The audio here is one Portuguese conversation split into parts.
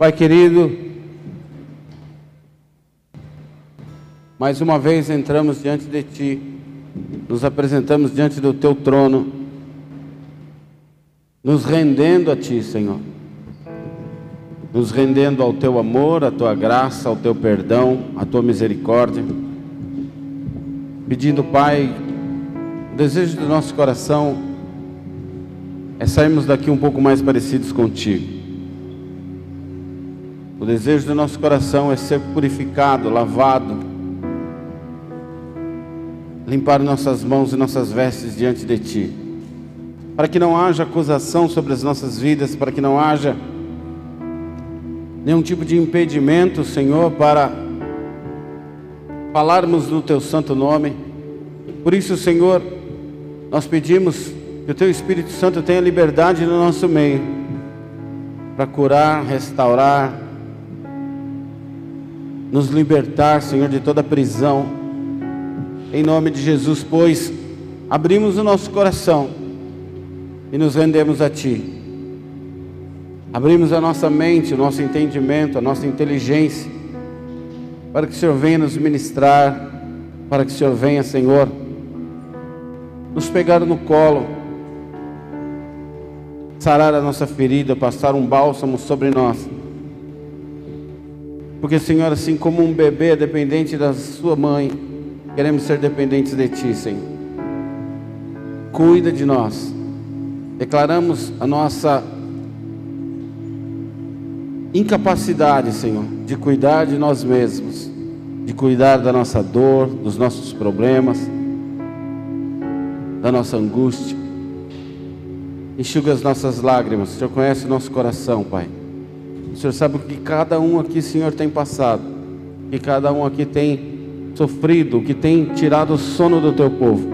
Pai querido, mais uma vez entramos diante de Ti, nos apresentamos diante do Teu trono, nos rendendo a Ti, Senhor, nos rendendo ao Teu amor, à Tua graça, ao Teu perdão, à Tua misericórdia, pedindo, Pai, o desejo do nosso coração é sairmos daqui um pouco mais parecidos contigo. O desejo do nosso coração é ser purificado, lavado, limpar nossas mãos e nossas vestes diante de Ti, para que não haja acusação sobre as nossas vidas, para que não haja nenhum tipo de impedimento, Senhor, para falarmos no Teu santo nome. Por isso, Senhor, nós pedimos que o Teu Espírito Santo tenha liberdade no nosso meio, para curar, restaurar, nos libertar, Senhor, de toda prisão. Em nome de Jesus, pois abrimos o nosso coração e nos rendemos a Ti. Abrimos a nossa mente, o nosso entendimento, a nossa inteligência, para que o Senhor venha nos ministrar, para que o Senhor venha, Senhor, nos pegar no colo, sarar a nossa ferida, passar um bálsamo sobre nós porque, Senhor, assim como um bebê é dependente da sua mãe, queremos ser dependentes de Ti, Senhor. Cuida de nós. Declaramos a nossa incapacidade, Senhor, de cuidar de nós mesmos, de cuidar da nossa dor, dos nossos problemas, da nossa angústia. Enxuga as nossas lágrimas. O Senhor conhece o nosso coração, Pai. Senhor sabe o que cada um aqui, Senhor, tem passado, que cada um aqui tem sofrido, que tem tirado o sono do teu povo.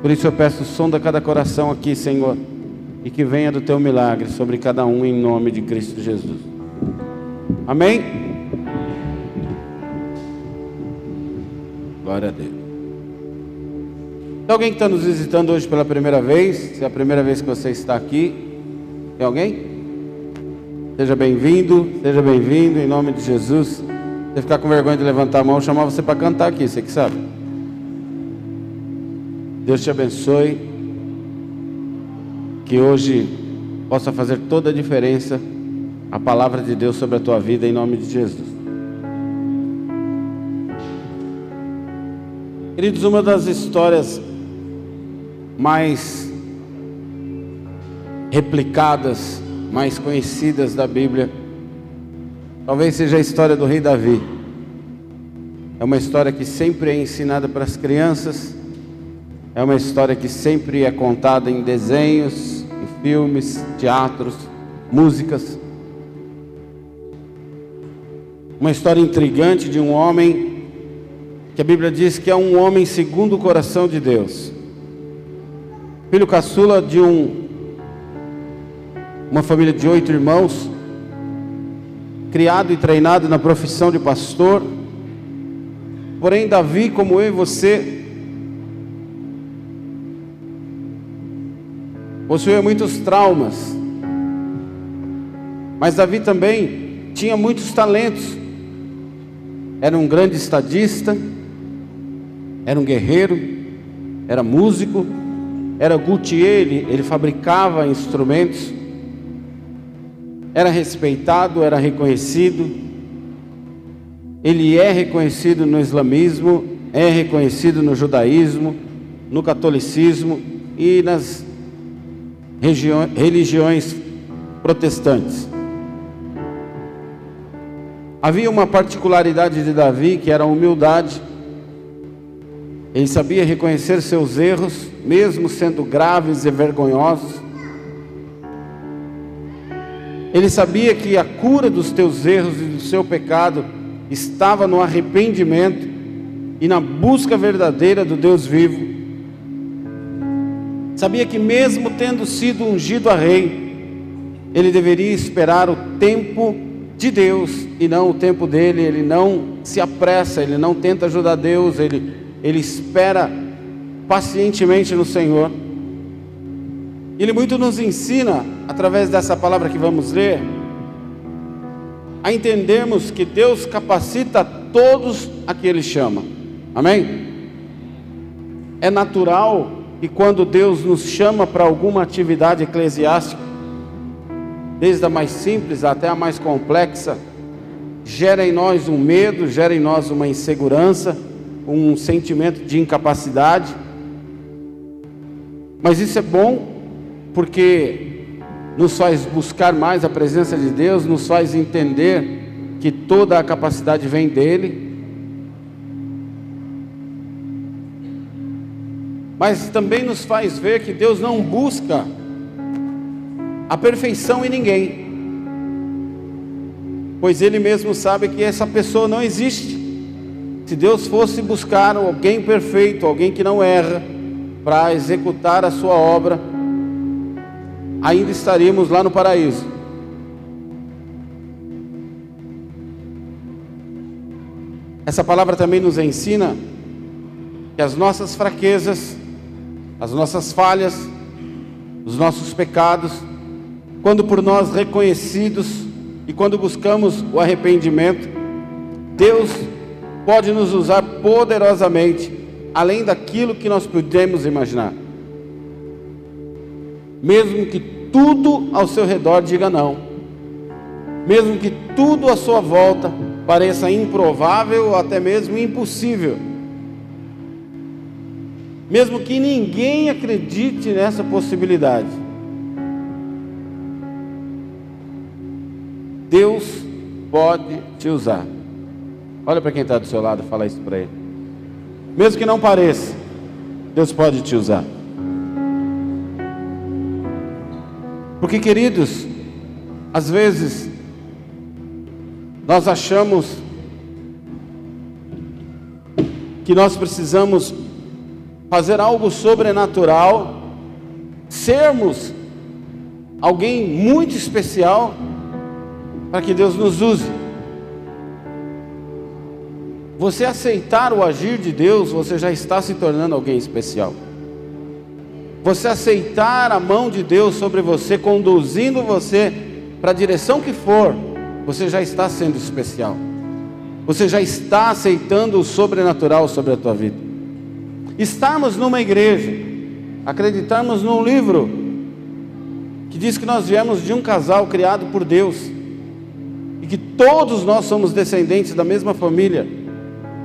Por isso eu peço o som de cada coração aqui, Senhor, e que venha do teu milagre sobre cada um em nome de Cristo Jesus. Amém? Glória a Deus. Tem alguém que está nos visitando hoje pela primeira vez? Se é a primeira vez que você está aqui, tem alguém? Seja bem-vindo, seja bem-vindo em nome de Jesus. Você ficar com vergonha de levantar a mão, chamar você para cantar aqui, você que sabe. Deus te abençoe. Que hoje possa fazer toda a diferença a palavra de Deus sobre a tua vida em nome de Jesus. Queridos, uma das histórias mais replicadas mais conhecidas da Bíblia. Talvez seja a história do rei Davi. É uma história que sempre é ensinada para as crianças, é uma história que sempre é contada em desenhos, em filmes, teatros, músicas. Uma história intrigante de um homem que a Bíblia diz que é um homem segundo o coração de Deus. Filho caçula de um uma família de oito irmãos, criado e treinado na profissão de pastor. Porém, Davi, como eu e você, possuía muitos traumas. Mas Davi também tinha muitos talentos. Era um grande estadista, era um guerreiro, era músico, era luthier, ele, ele fabricava instrumentos era respeitado, era reconhecido. Ele é reconhecido no islamismo, é reconhecido no judaísmo, no catolicismo e nas religiões protestantes. Havia uma particularidade de Davi que era a humildade. Ele sabia reconhecer seus erros, mesmo sendo graves e vergonhosos. Ele sabia que a cura dos teus erros e do seu pecado estava no arrependimento e na busca verdadeira do Deus vivo. Sabia que, mesmo tendo sido ungido a rei, ele deveria esperar o tempo de Deus e não o tempo dele. Ele não se apressa, ele não tenta ajudar Deus, ele, ele espera pacientemente no Senhor. Ele muito nos ensina, através dessa palavra que vamos ler, a entendermos que Deus capacita todos a que Ele chama. Amém? É natural que quando Deus nos chama para alguma atividade eclesiástica, desde a mais simples até a mais complexa, gera em nós um medo, gera em nós uma insegurança, um sentimento de incapacidade. Mas isso é bom porque nos faz buscar mais a presença de Deus, nos faz entender que toda a capacidade vem dele. Mas também nos faz ver que Deus não busca a perfeição em ninguém, pois Ele mesmo sabe que essa pessoa não existe. Se Deus fosse buscar alguém perfeito, alguém que não erra, para executar a sua obra, ainda estaríamos lá no paraíso. Essa palavra também nos ensina que as nossas fraquezas, as nossas falhas, os nossos pecados, quando por nós reconhecidos e quando buscamos o arrependimento, Deus pode nos usar poderosamente, além daquilo que nós podemos imaginar mesmo que tudo ao seu redor diga não, mesmo que tudo à sua volta pareça improvável ou até mesmo impossível, mesmo que ninguém acredite nessa possibilidade. Deus pode te usar. Olha para quem está do seu lado e fala isso para ele. Mesmo que não pareça, Deus pode te usar. Porque, queridos, às vezes nós achamos que nós precisamos fazer algo sobrenatural, sermos alguém muito especial para que Deus nos use. Você aceitar o agir de Deus, você já está se tornando alguém especial você aceitar a mão de Deus sobre você, conduzindo você para a direção que for, você já está sendo especial. Você já está aceitando o sobrenatural sobre a tua vida. Estarmos numa igreja, acreditarmos num livro que diz que nós viemos de um casal criado por Deus e que todos nós somos descendentes da mesma família,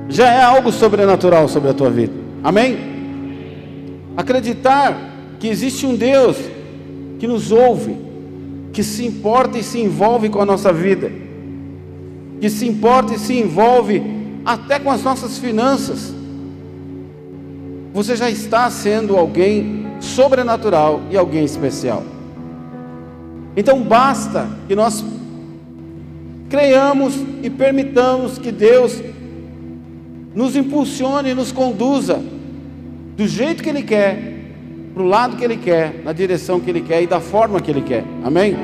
já é algo sobrenatural sobre a tua vida. Amém? Acreditar que existe um Deus que nos ouve, que se importa e se envolve com a nossa vida, que se importa e se envolve até com as nossas finanças. Você já está sendo alguém sobrenatural e alguém especial. Então basta que nós creiamos e permitamos que Deus nos impulsione e nos conduza do jeito que Ele quer, para o lado que Ele quer, na direção que Ele quer e da forma que Ele quer. Amém?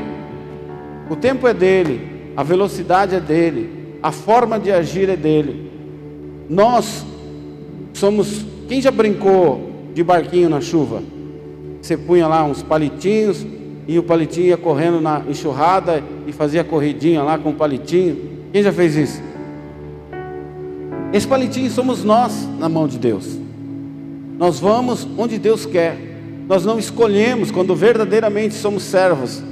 O tempo é dele, a velocidade é dele, a forma de agir é dele. Nós somos. Quem já brincou de barquinho na chuva? Você punha lá uns palitinhos e o palitinho ia correndo na enxurrada e fazia corridinha lá com o palitinho. Quem já fez isso? Esse palitinho somos nós na mão de Deus. Nós vamos onde Deus quer. Nós não escolhemos quando verdadeiramente somos servos.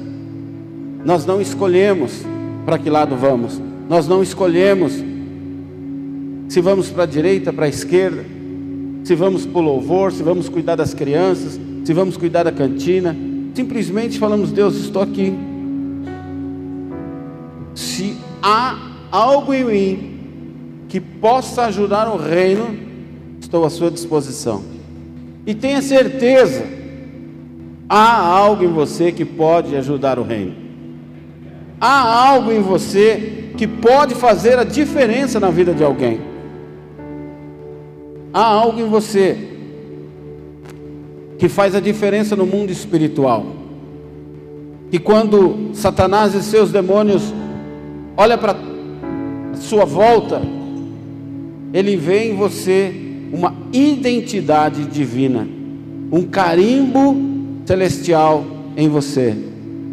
Nós não escolhemos para que lado vamos. Nós não escolhemos se vamos para a direita, para a esquerda, se vamos para o louvor, se vamos cuidar das crianças, se vamos cuidar da cantina. Simplesmente falamos: Deus, estou aqui. Se há algo em mim que possa ajudar o reino, estou à sua disposição. E tenha certeza, há algo em você que pode ajudar o reino. Há algo em você que pode fazer a diferença na vida de alguém. Há algo em você que faz a diferença no mundo espiritual. E quando Satanás e seus demônios olham para sua volta, ele vê em você uma identidade divina, um carimbo celestial em você,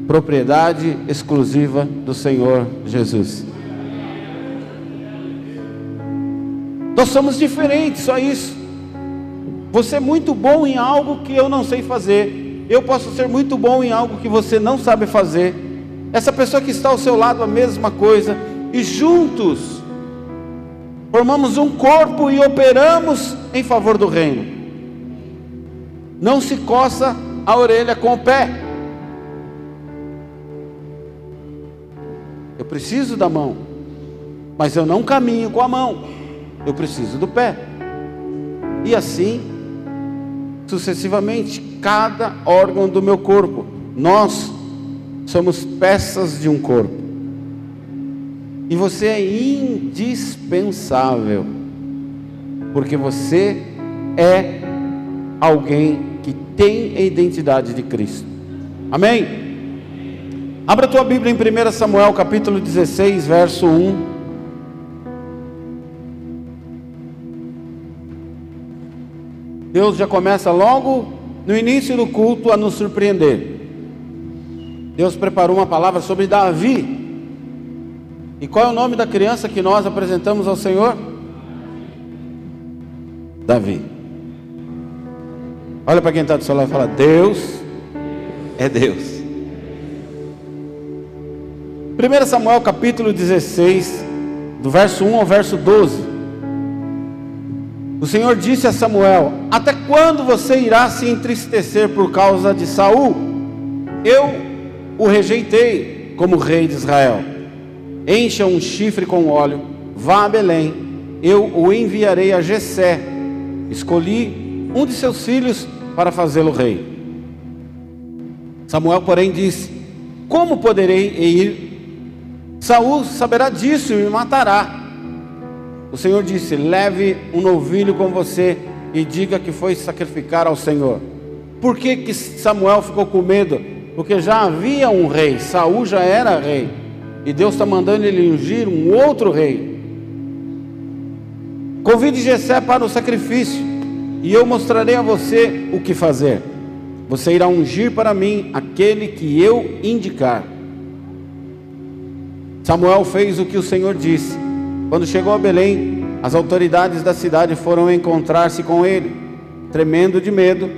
propriedade exclusiva do Senhor Jesus. Nós somos diferentes, só isso. Você é muito bom em algo que eu não sei fazer. Eu posso ser muito bom em algo que você não sabe fazer. Essa pessoa que está ao seu lado, a mesma coisa. E juntos, formamos um corpo e operamos em favor do reino. Não se coça a orelha com o pé. Eu preciso da mão, mas eu não caminho com a mão. Eu preciso do pé. E assim, sucessivamente, cada órgão do meu corpo. Nós somos peças de um corpo. E você é indispensável, porque você é alguém tem a identidade de Cristo. Amém? Abra a tua Bíblia em 1 Samuel capítulo 16, verso 1. Deus já começa logo no início do culto a nos surpreender. Deus preparou uma palavra sobre Davi. E qual é o nome da criança que nós apresentamos ao Senhor? Davi. Olha para quem está do seu lado e fala: Deus é Deus. 1 Samuel capítulo 16, do verso 1 ao verso 12. O Senhor disse a Samuel: Até quando você irá se entristecer por causa de Saul? Eu o rejeitei como rei de Israel. Encha um chifre com óleo, vá a Belém, eu o enviarei a Jessé. Escolhi um de seus filhos para fazê-lo rei. Samuel, porém, disse: Como poderei ir Saul saberá disso e me matará. O Senhor disse: Leve um novilho com você e diga que foi sacrificar ao Senhor. Por que, que Samuel ficou com medo? Porque já havia um rei, Saul já era rei, e Deus está mandando ele ungir um outro rei. Convide Jessé para o sacrifício, e eu mostrarei a você o que fazer. Você irá ungir para mim aquele que eu indicar. Samuel fez o que o Senhor disse. Quando chegou a Belém, as autoridades da cidade foram encontrar-se com ele, tremendo de medo,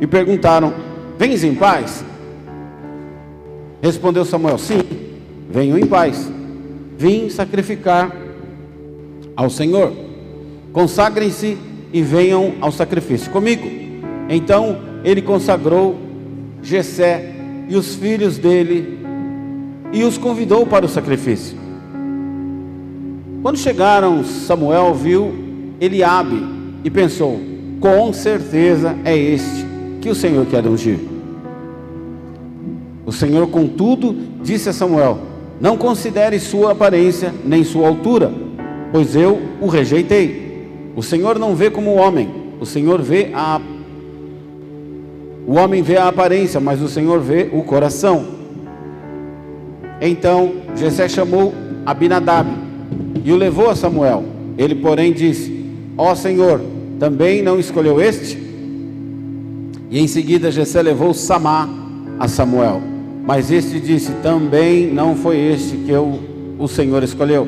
e perguntaram: Vens em paz? Respondeu Samuel: Sim, venho em paz. Vim sacrificar ao Senhor. Consagrem-se e venham ao sacrifício comigo. Então ele consagrou Jessé e os filhos dele e os convidou para o sacrifício. Quando chegaram, Samuel viu Eliabe e pensou: com certeza é este que o Senhor quer ungir. O Senhor, contudo, disse a Samuel: Não considere sua aparência nem sua altura, pois eu o rejeitei. O Senhor não vê como o homem, o Senhor vê a o homem vê a aparência, mas o Senhor vê o coração. Então Jessé chamou Abinadab e o levou a Samuel. Ele, porém, disse: Ó oh, Senhor, também não escolheu este? E em seguida Jessé levou Samá a Samuel. Mas este disse: Também não foi este que eu, o Senhor escolheu.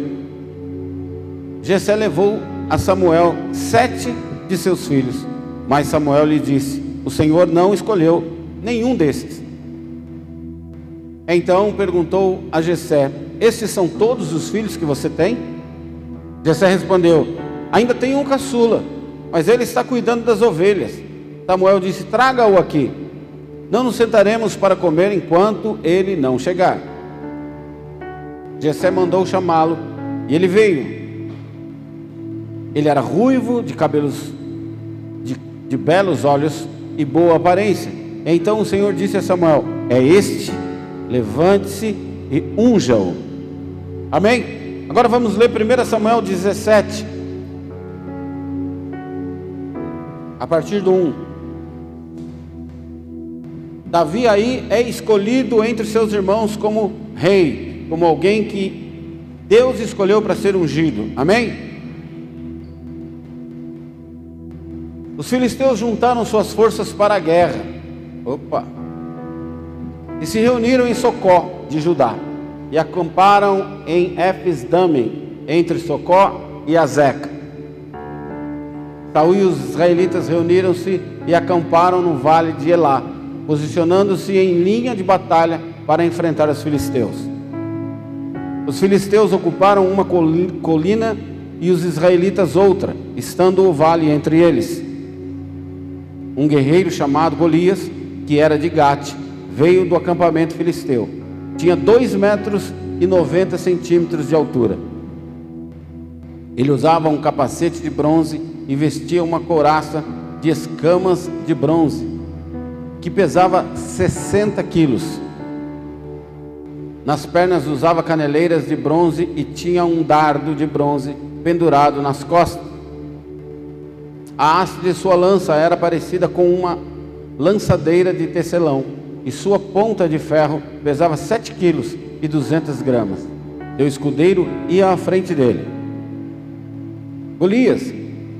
Jessé levou a Samuel sete de seus filhos, mas Samuel lhe disse: O Senhor não escolheu nenhum desses. Então perguntou a Jessé: Estes são todos os filhos que você tem? Jessé respondeu: Ainda tenho um caçula, mas ele está cuidando das ovelhas. Samuel disse: Traga-o aqui. Não nos sentaremos para comer enquanto ele não chegar. Jessé mandou chamá-lo e ele veio. Ele era ruivo, de cabelos de, de belos olhos e boa aparência. Então o Senhor disse a Samuel: É este levante-se e unja-o. Amém? Agora vamos ler 1 Samuel 17, a partir do 1. Davi aí é escolhido entre seus irmãos como rei, como alguém que Deus escolheu para ser ungido. Amém? Os filisteus juntaram suas forças para a guerra. Opa! e se reuniram em Socó de Judá e acamparam em Efes-Dame, entre Socó e Azeca. Saul e os israelitas reuniram-se e acamparam no vale de Elá, posicionando-se em linha de batalha para enfrentar os filisteus. Os filisteus ocuparam uma colina e os israelitas outra, estando o vale entre eles. Um guerreiro chamado Golias, que era de Gate, veio do acampamento filisteu. Tinha dois metros e noventa centímetros de altura. Ele usava um capacete de bronze e vestia uma couraça de escamas de bronze, que pesava 60 quilos. Nas pernas usava caneleiras de bronze e tinha um dardo de bronze pendurado nas costas. A haste de sua lança era parecida com uma lançadeira de tecelão, e sua ponta de ferro pesava sete quilos e duzentas gramas. Seu escudeiro ia à frente dele. Golias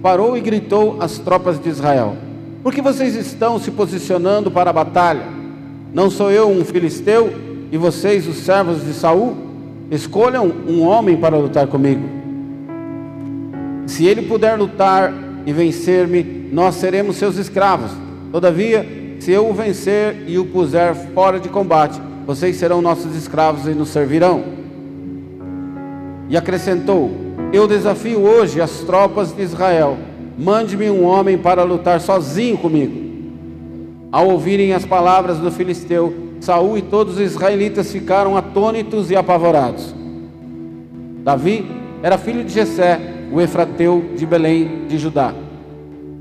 parou e gritou às tropas de Israel: Por que vocês estão se posicionando para a batalha? Não sou eu um filisteu e vocês os servos de Saul? Escolham um homem para lutar comigo. Se ele puder lutar e vencer-me, nós seremos seus escravos. Todavia, se eu o vencer e o puser fora de combate, vocês serão nossos escravos e nos servirão. E acrescentou: Eu desafio hoje as tropas de Israel. Mande-me um homem para lutar sozinho comigo. Ao ouvirem as palavras do filisteu, Saul e todos os israelitas ficaram atônitos e apavorados. Davi era filho de Jessé, o efrateu de Belém de Judá.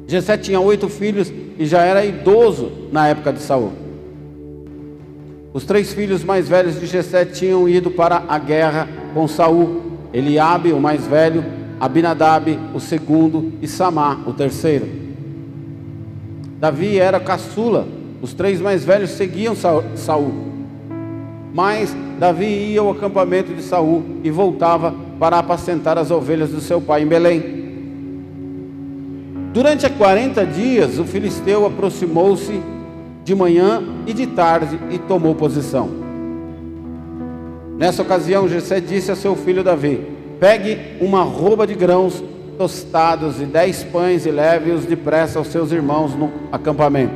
Jessé tinha oito filhos e já era idoso na época de Saul. Os três filhos mais velhos de Jessé tinham ido para a guerra com Saul: Eliabe, o mais velho, Abinadab, o segundo, e Samá, o terceiro. Davi era caçula. Os três mais velhos seguiam Saul. Mas Davi ia ao acampamento de Saul e voltava para apacentar as ovelhas do seu pai em Belém. Durante 40 dias, o filisteu aproximou-se de manhã e de tarde e tomou posição. Nessa ocasião, Jessé disse a seu filho Davi: Pegue uma roupa de grãos tostados e dez pães e leve-os depressa aos seus irmãos no acampamento.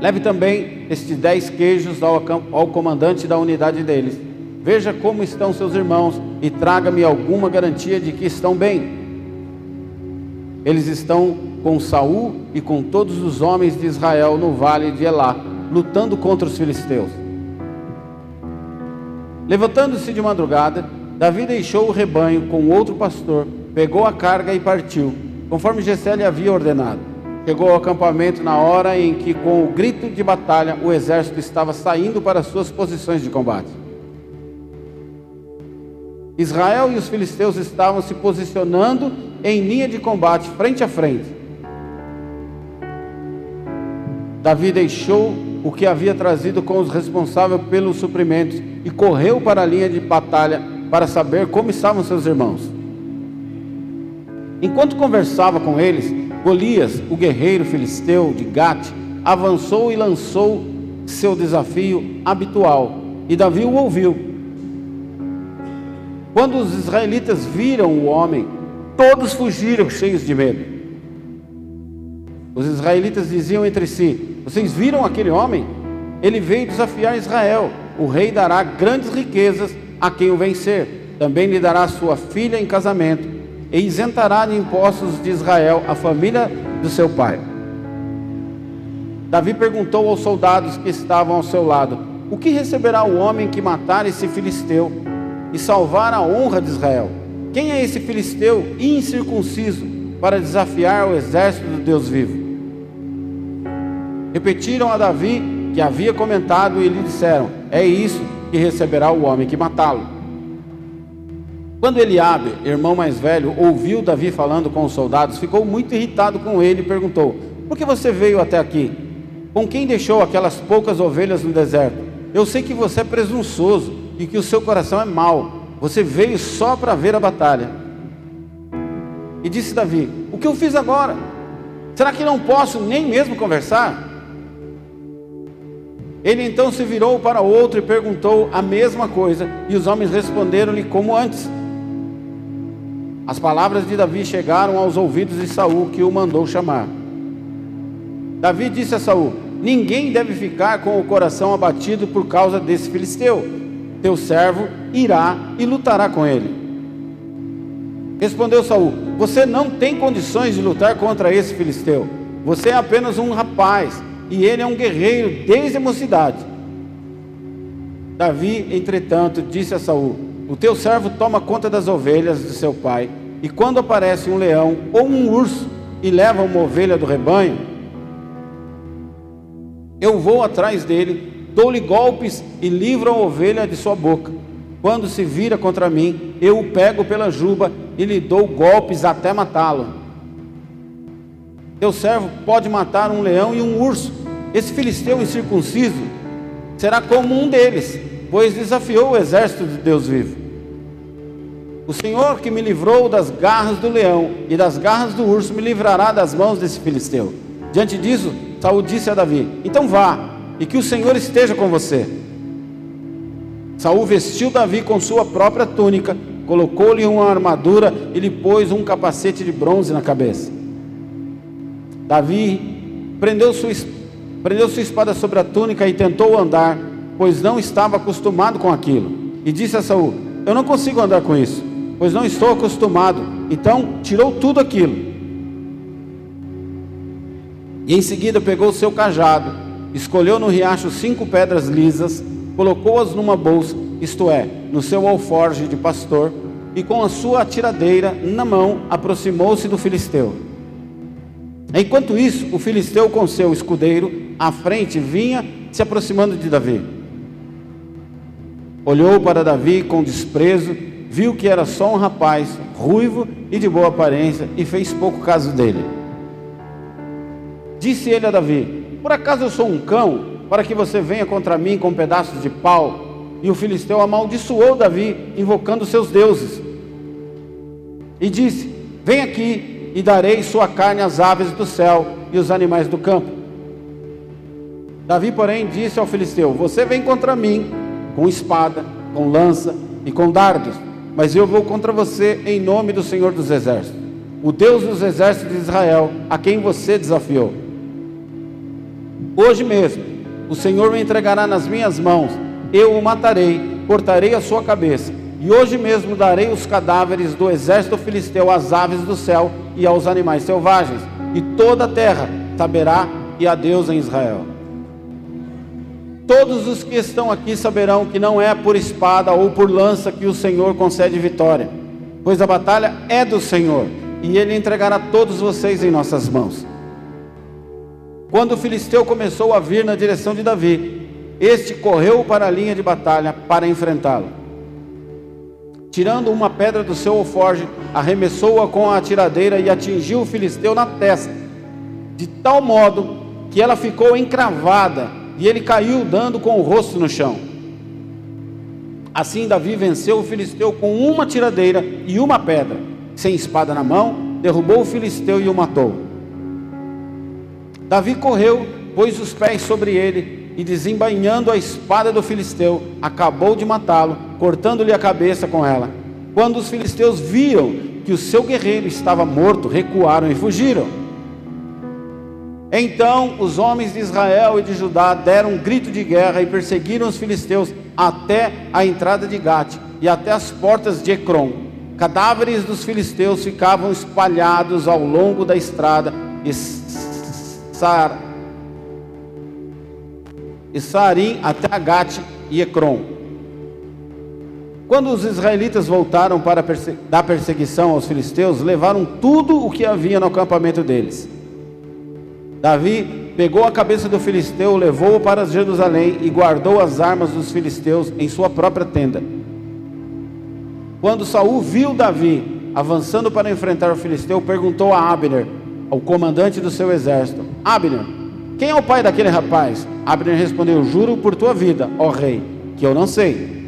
Leve também estes dez queijos ao, ao comandante da unidade deles. Veja como estão seus irmãos e traga-me alguma garantia de que estão bem. Eles estão com Saul e com todos os homens de Israel no vale de Elá, lutando contra os filisteus. Levantando-se de madrugada, Davi deixou o rebanho com outro pastor, pegou a carga e partiu, conforme Gessé lhe havia ordenado. Chegou ao acampamento na hora em que, com o grito de batalha, o exército estava saindo para suas posições de combate. Israel e os filisteus estavam se posicionando em linha de combate, frente a frente. Davi deixou o que havia trazido com os responsáveis pelos suprimentos e correu para a linha de batalha para saber como estavam seus irmãos. Enquanto conversava com eles, Golias, o guerreiro filisteu de Gate, avançou e lançou seu desafio habitual, e Davi o ouviu. Quando os israelitas viram o homem, todos fugiram cheios de medo. Os israelitas diziam entre si: Vocês viram aquele homem? Ele veio desafiar Israel. O rei dará grandes riquezas a quem o vencer. Também lhe dará sua filha em casamento e isentará de impostos de Israel a família do seu pai. Davi perguntou aos soldados que estavam ao seu lado: O que receberá o homem que matar esse filisteu e salvar a honra de Israel? Quem é esse filisteu incircunciso para desafiar o exército do Deus vivo? Repetiram a Davi que havia comentado e lhe disseram: É isso que receberá o homem que matá-lo. Quando Eliabe, irmão mais velho, ouviu Davi falando com os soldados, ficou muito irritado com ele e perguntou: Por que você veio até aqui? Com quem deixou aquelas poucas ovelhas no deserto? Eu sei que você é presunçoso e que o seu coração é mau. Você veio só para ver a batalha. E disse Davi: O que eu fiz agora? Será que não posso nem mesmo conversar? Ele então se virou para outro e perguntou a mesma coisa, e os homens responderam-lhe como antes. as palavras de Davi chegaram aos ouvidos de Saul, que o mandou chamar. Davi disse a Saul: Ninguém deve ficar com o coração abatido por causa desse filisteu. Teu servo irá e lutará com ele. Respondeu Saul: Você não tem condições de lutar contra esse filisteu. Você é apenas um rapaz e ele é um guerreiro desde a mocidade. Davi, entretanto, disse a Saul: O teu servo toma conta das ovelhas de seu pai e quando aparece um leão ou um urso e leva uma ovelha do rebanho, eu vou atrás dele, dou-lhe golpes e livro a ovelha de sua boca. Quando se vira contra mim, eu o pego pela juba e lhe dou golpes até matá-lo. Teu servo pode matar um leão e um urso. Esse filisteu incircunciso será como um deles, pois desafiou o exército de Deus vivo. O Senhor que me livrou das garras do leão e das garras do urso me livrará das mãos desse filisteu. Diante disso, Saul disse a Davi: Então vá, e que o Senhor esteja com você. Saul vestiu Davi com sua própria túnica, colocou-lhe uma armadura e lhe pôs um capacete de bronze na cabeça. Davi prendeu sua, prendeu sua espada sobre a túnica e tentou andar, pois não estava acostumado com aquilo. E disse a Saul: Eu não consigo andar com isso pois não estou acostumado. Então tirou tudo aquilo. E em seguida pegou o seu cajado, escolheu no riacho cinco pedras lisas, colocou-as numa bolsa, isto é, no seu alforge de pastor, e com a sua atiradeira na mão aproximou-se do filisteu. Enquanto isso, o filisteu com seu escudeiro à frente vinha se aproximando de Davi. Olhou para Davi com desprezo viu que era só um rapaz, ruivo e de boa aparência, e fez pouco caso dele. Disse ele a Davi: Por acaso eu sou um cão, para que você venha contra mim com pedaços de pau? E o filisteu amaldiçoou Davi, invocando seus deuses. E disse: Vem aqui e darei sua carne às aves do céu e os animais do campo. Davi, porém, disse ao filisteu: Você vem contra mim com espada, com lança e com dardos mas eu vou contra você em nome do Senhor dos Exércitos, o Deus dos exércitos de Israel, a quem você desafiou. Hoje mesmo, o Senhor me entregará nas minhas mãos, eu o matarei, cortarei a sua cabeça, e hoje mesmo darei os cadáveres do exército filisteu às aves do céu e aos animais selvagens, e toda a terra saberá que há Deus em Israel. Todos os que estão aqui saberão que não é por espada ou por lança que o Senhor concede vitória, pois a batalha é do Senhor, e ele entregará todos vocês em nossas mãos. Quando o filisteu começou a vir na direção de Davi, este correu para a linha de batalha para enfrentá-lo. Tirando uma pedra do seu alforge, arremessou-a com a atiradeira e atingiu o filisteu na testa, de tal modo que ela ficou encravada e ele caiu dando com o rosto no chão. Assim Davi venceu o filisteu com uma tiradeira e uma pedra, sem espada na mão, derrubou o filisteu e o matou. Davi correu, pôs os pés sobre ele e desembainhando a espada do filisteu, acabou de matá-lo, cortando-lhe a cabeça com ela. Quando os filisteus viram que o seu guerreiro estava morto, recuaram e fugiram. Então os homens de Israel e de Judá deram um grito de guerra e perseguiram os filisteus até a entrada de Gate e até as portas de Ecrom. Cadáveres dos filisteus ficavam espalhados ao longo da estrada E Sarim até Gate e Ecrom. Quando os israelitas voltaram para perse... da perseguição aos filisteus, levaram tudo o que havia no acampamento deles Davi pegou a cabeça do filisteu, levou-o para Jerusalém e guardou as armas dos filisteus em sua própria tenda. Quando Saul viu Davi avançando para enfrentar o filisteu, perguntou a Abner, ao comandante do seu exército: Abner, quem é o pai daquele rapaz? Abner respondeu: Juro por tua vida, ó rei, que eu não sei.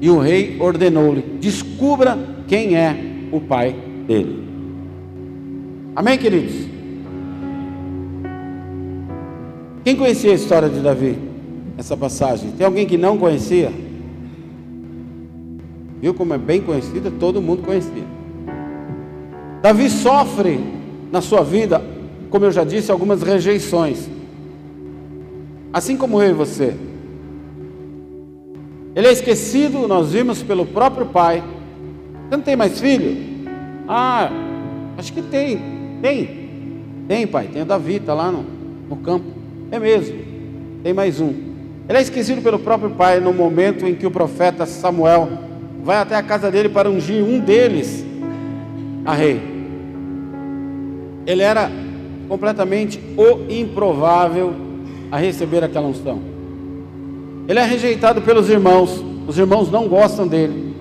E o rei ordenou-lhe: Descubra quem é o pai dele. Amém, queridos? Quem conhecia a história de Davi? Essa passagem. Tem alguém que não conhecia? Viu como é bem conhecida? Todo mundo conhecia. Davi sofre na sua vida, como eu já disse, algumas rejeições. Assim como eu e você. Ele é esquecido, nós vimos, pelo próprio pai. Você não tem mais filho? Ah, acho que tem. Tem. Tem, pai. Tem o Davi, está lá no, no campo. É mesmo. Tem mais um. Ele é esquecido pelo próprio pai no momento em que o profeta Samuel vai até a casa dele para ungir um deles a rei. Ele era completamente o improvável a receber aquela unção. Ele é rejeitado pelos irmãos, os irmãos não gostam dele.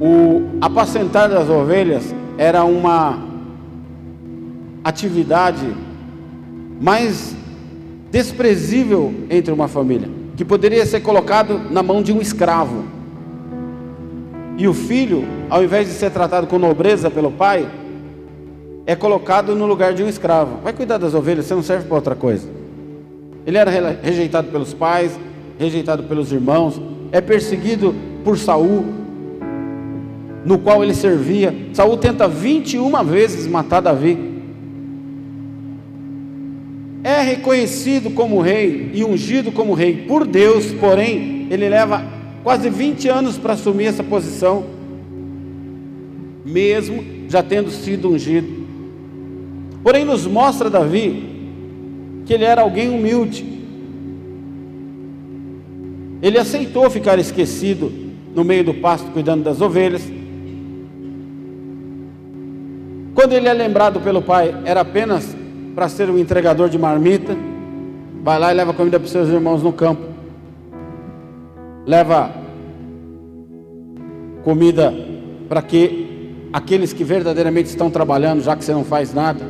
O apacentar das ovelhas era uma atividade mais desprezível entre uma família, que poderia ser colocado na mão de um escravo. E o filho, ao invés de ser tratado com nobreza pelo pai, é colocado no lugar de um escravo. Vai cuidar das ovelhas, você não serve para outra coisa. Ele era rejeitado pelos pais, rejeitado pelos irmãos, é perseguido por Saul, no qual ele servia. Saul tenta 21 vezes matar Davi. É reconhecido como rei e ungido como rei por Deus, porém, ele leva quase 20 anos para assumir essa posição, mesmo já tendo sido ungido. Porém, nos mostra Davi que ele era alguém humilde. Ele aceitou ficar esquecido no meio do pasto cuidando das ovelhas. Quando ele é lembrado pelo pai, era apenas para ser um entregador de marmita. Vai lá e leva comida para os seus irmãos no campo. Leva comida para que aqueles que verdadeiramente estão trabalhando, já que você não faz nada,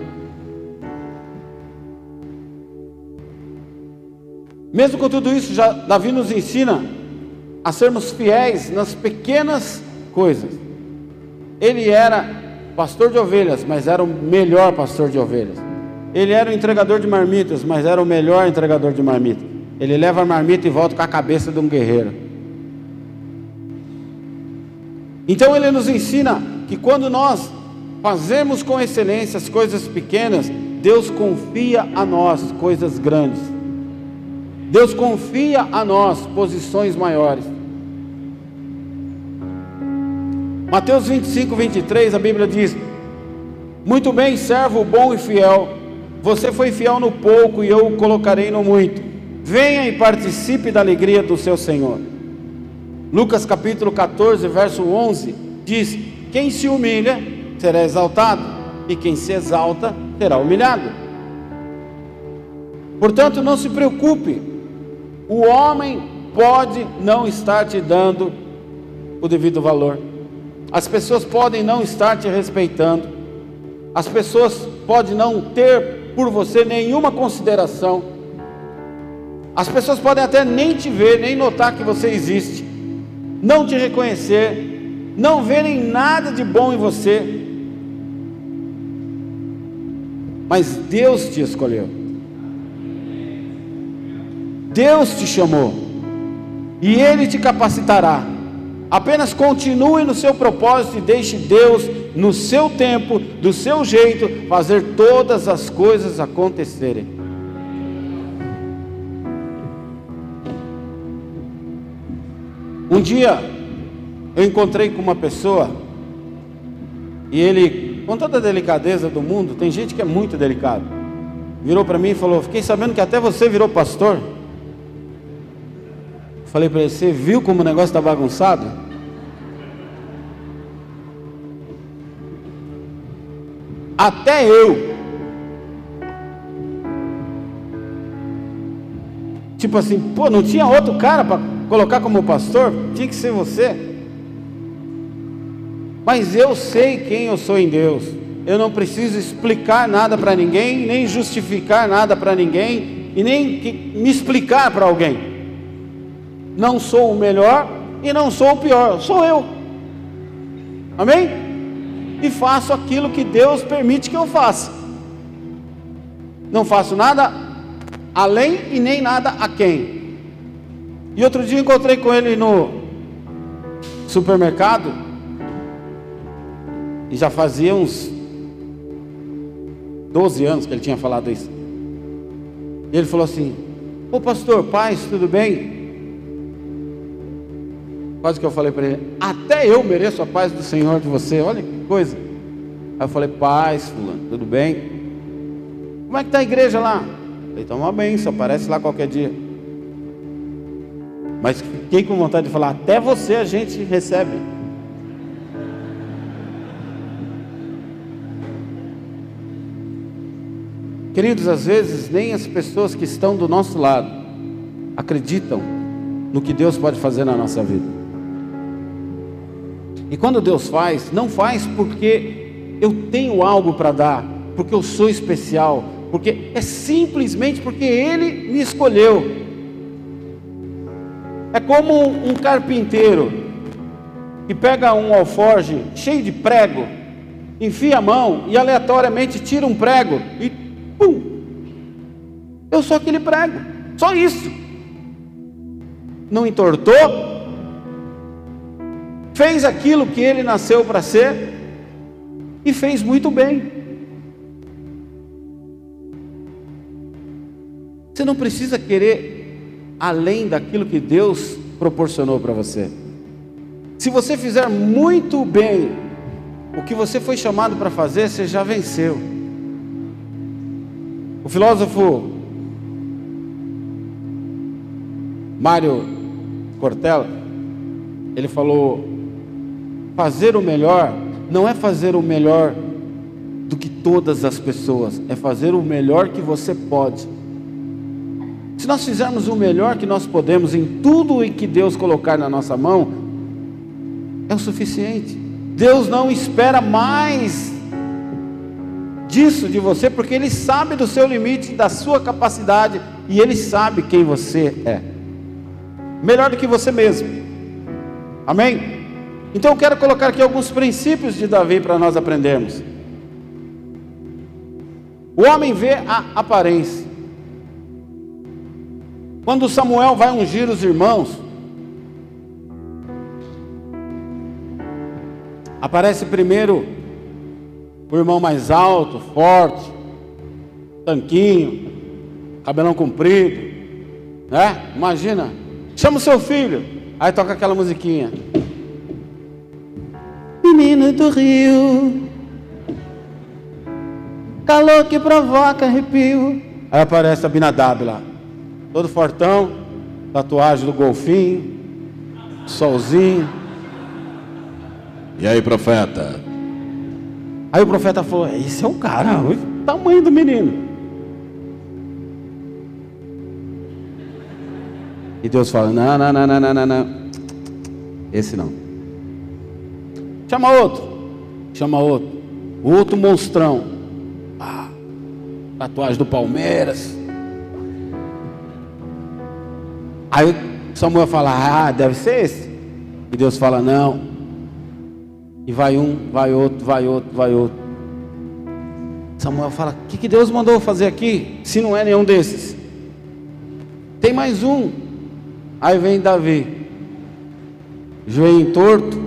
Mesmo com tudo isso, já Davi nos ensina a sermos fiéis nas pequenas coisas. Ele era pastor de ovelhas, mas era o melhor pastor de ovelhas. Ele era o entregador de marmitas, mas era o melhor entregador de marmitas. Ele leva a marmita e volta com a cabeça de um guerreiro. Então ele nos ensina que quando nós fazemos com excelência as coisas pequenas, Deus confia a nós coisas grandes. Deus confia a nós posições maiores. Mateus 25, 23, a Bíblia diz: Muito bem, servo bom e fiel, você foi fiel no pouco e eu o colocarei no muito. Venha e participe da alegria do seu Senhor. Lucas capítulo 14, verso 11 diz: Quem se humilha será exaltado, e quem se exalta será humilhado. Portanto, não se preocupe o homem pode não estar te dando o devido valor. As pessoas podem não estar te respeitando. As pessoas podem não ter por você nenhuma consideração. As pessoas podem até nem te ver, nem notar que você existe, não te reconhecer, não verem nada de bom em você. Mas Deus te escolheu. Deus te chamou e Ele te capacitará. Apenas continue no seu propósito e deixe Deus, no seu tempo, do seu jeito, fazer todas as coisas acontecerem. Um dia eu encontrei com uma pessoa e ele, com toda a delicadeza do mundo, tem gente que é muito delicado, virou para mim e falou: Fiquei sabendo que até você virou pastor. Falei para ele: Você viu como o negócio está bagunçado? Até eu. Tipo assim, pô, não tinha outro cara para colocar como pastor? Tinha que ser você. Mas eu sei quem eu sou em Deus. Eu não preciso explicar nada para ninguém, nem justificar nada para ninguém, e nem me explicar para alguém. Não sou o melhor e não sou o pior, sou eu. Amém? E faço aquilo que Deus permite que eu faça. Não faço nada além e nem nada a quem. E outro dia encontrei com ele no, supermercado e já fazia uns 12 anos que ele tinha falado isso. E ele falou assim: Ô pastor, paz, tudo bem? Quase que eu falei para ele: Até eu mereço a paz do Senhor de você, olha que coisa. Aí eu falei: Paz, Fulano, tudo bem? Como é que está a igreja lá? Ele está uma benção, aparece lá qualquer dia. Mas fiquei com vontade de falar: Até você a gente recebe. Queridos, às vezes nem as pessoas que estão do nosso lado acreditam no que Deus pode fazer na nossa vida. E quando Deus faz, não faz porque eu tenho algo para dar, porque eu sou especial, porque é simplesmente porque Ele me escolheu. É como um carpinteiro que pega um alforge cheio de prego, enfia a mão e aleatoriamente tira um prego e Pum! Eu sou aquele prego, só isso. Não entortou, fez aquilo que ele nasceu para ser e fez muito bem. Você não precisa querer além daquilo que Deus proporcionou para você. Se você fizer muito bem o que você foi chamado para fazer, você já venceu. O filósofo Mário Cortella, ele falou: fazer o melhor não é fazer o melhor do que todas as pessoas, é fazer o melhor que você pode. Se nós fizermos o melhor que nós podemos em tudo o que Deus colocar na nossa mão, é o suficiente. Deus não espera mais disso de você, porque Ele sabe do seu limite, da sua capacidade, e Ele sabe quem você é, melhor do que você mesmo. Amém? Então eu quero colocar aqui alguns princípios de Davi para nós aprendermos. O homem vê a aparência. Quando Samuel vai ungir os irmãos, aparece primeiro o irmão mais alto, forte, tanquinho, cabelão comprido, né? Imagina, chama o seu filho, aí toca aquela musiquinha. Menino do Rio, calor que provoca arrepio. Aí aparece a Binadab lá, todo fortão, tatuagem do golfinho, solzinho. E aí, profeta? Aí o profeta falou: Esse é o cara, o tamanho do menino. E Deus fala: Não, não, não, não, não, não. Esse não. Chama outro. Chama outro. Outro monstrão. Ah, tatuagem do Palmeiras. Aí Samuel fala: Ah, deve ser esse. E Deus fala: Não. E vai um, vai outro, vai outro, vai outro. Samuel fala: O que, que Deus mandou fazer aqui? Se não é nenhum desses. Tem mais um. Aí vem Davi. Joelho torto,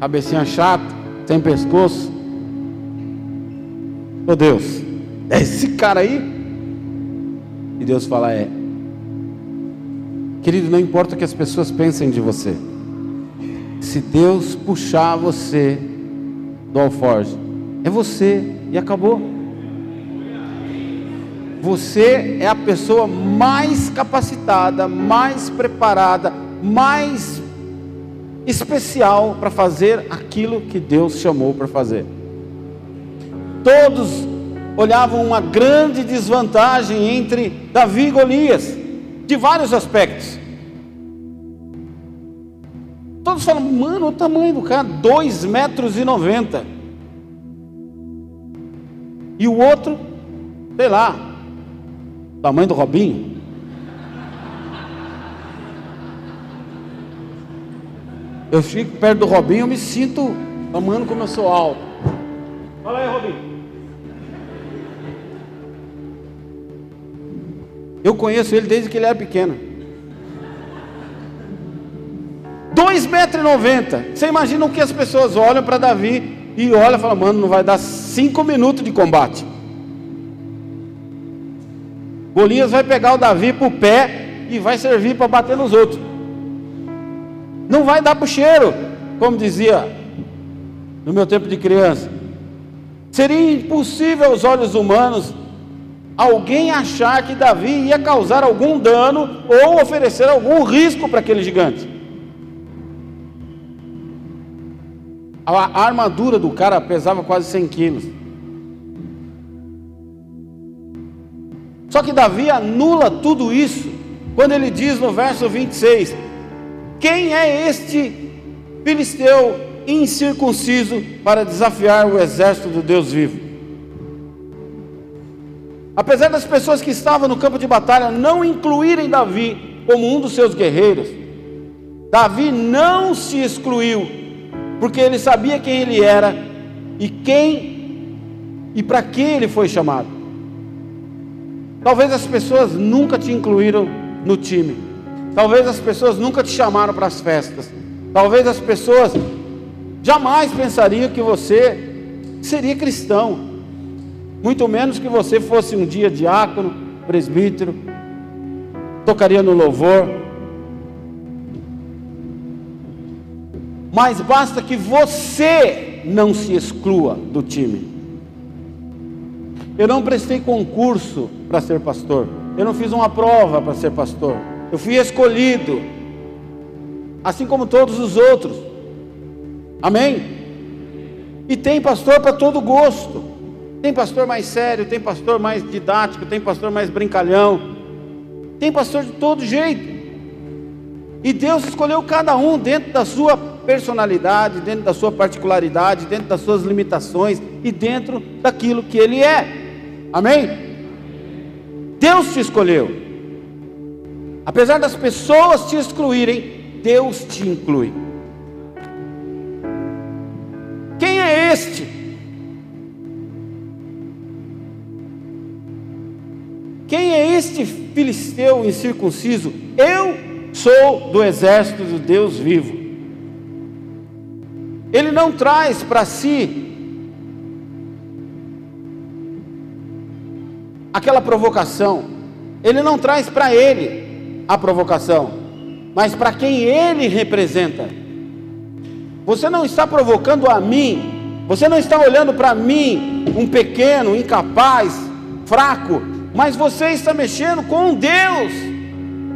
cabecinha chata, sem pescoço. Oh, Deus, é esse cara aí? E Deus fala: É. Querido, não importa o que as pessoas pensem de você se Deus puxar você do alforje, é você e acabou. Você é a pessoa mais capacitada, mais preparada, mais especial para fazer aquilo que Deus chamou para fazer. Todos olhavam uma grande desvantagem entre Davi e Golias, de vários aspectos. Todos falam, mano, o tamanho do cara, 2 metros e 90. E o outro, sei lá, tamanho do Robinho. Eu fico perto do Robinho, eu me sinto tamanho como eu sou alto. Fala aí, Robinho. Eu conheço ele desde que ele era pequeno. 2,90 metros. Você imagina o que as pessoas olham para Davi e olham e falam, mano, não vai dar cinco minutos de combate. Golias vai pegar o Davi para o pé e vai servir para bater nos outros. Não vai dar para o cheiro, como dizia no meu tempo de criança. Seria impossível aos olhos humanos alguém achar que Davi ia causar algum dano ou oferecer algum risco para aquele gigante. A armadura do cara pesava quase 100 quilos. Só que Davi anula tudo isso quando ele diz no verso 26: Quem é este filisteu incircunciso para desafiar o exército do Deus vivo? Apesar das pessoas que estavam no campo de batalha não incluírem Davi como um dos seus guerreiros, Davi não se excluiu, porque ele sabia quem ele era e quem e para que ele foi chamado. Talvez as pessoas nunca te incluíram no time. Talvez as pessoas nunca te chamaram para as festas. Talvez as pessoas jamais pensariam que você seria cristão muito menos que você fosse um dia diácono, presbítero, tocaria no louvor. Mas basta que você não se exclua do time. Eu não prestei concurso para ser pastor. Eu não fiz uma prova para ser pastor. Eu fui escolhido, assim como todos os outros. Amém? E tem pastor para todo gosto. Tem pastor mais sério, tem pastor mais didático, tem pastor mais brincalhão, tem pastor de todo jeito. E Deus escolheu cada um dentro da sua personalidade, dentro da sua particularidade, dentro das suas limitações e dentro daquilo que Ele é. Amém? Deus te escolheu. Apesar das pessoas te excluírem, Deus te inclui. Quem é este Quem é este filisteu incircunciso? Eu sou do exército do Deus vivo. Ele não traz para si aquela provocação. Ele não traz para ele a provocação, mas para quem ele representa. Você não está provocando a mim, você não está olhando para mim, um pequeno, incapaz, fraco, mas você está mexendo com Deus,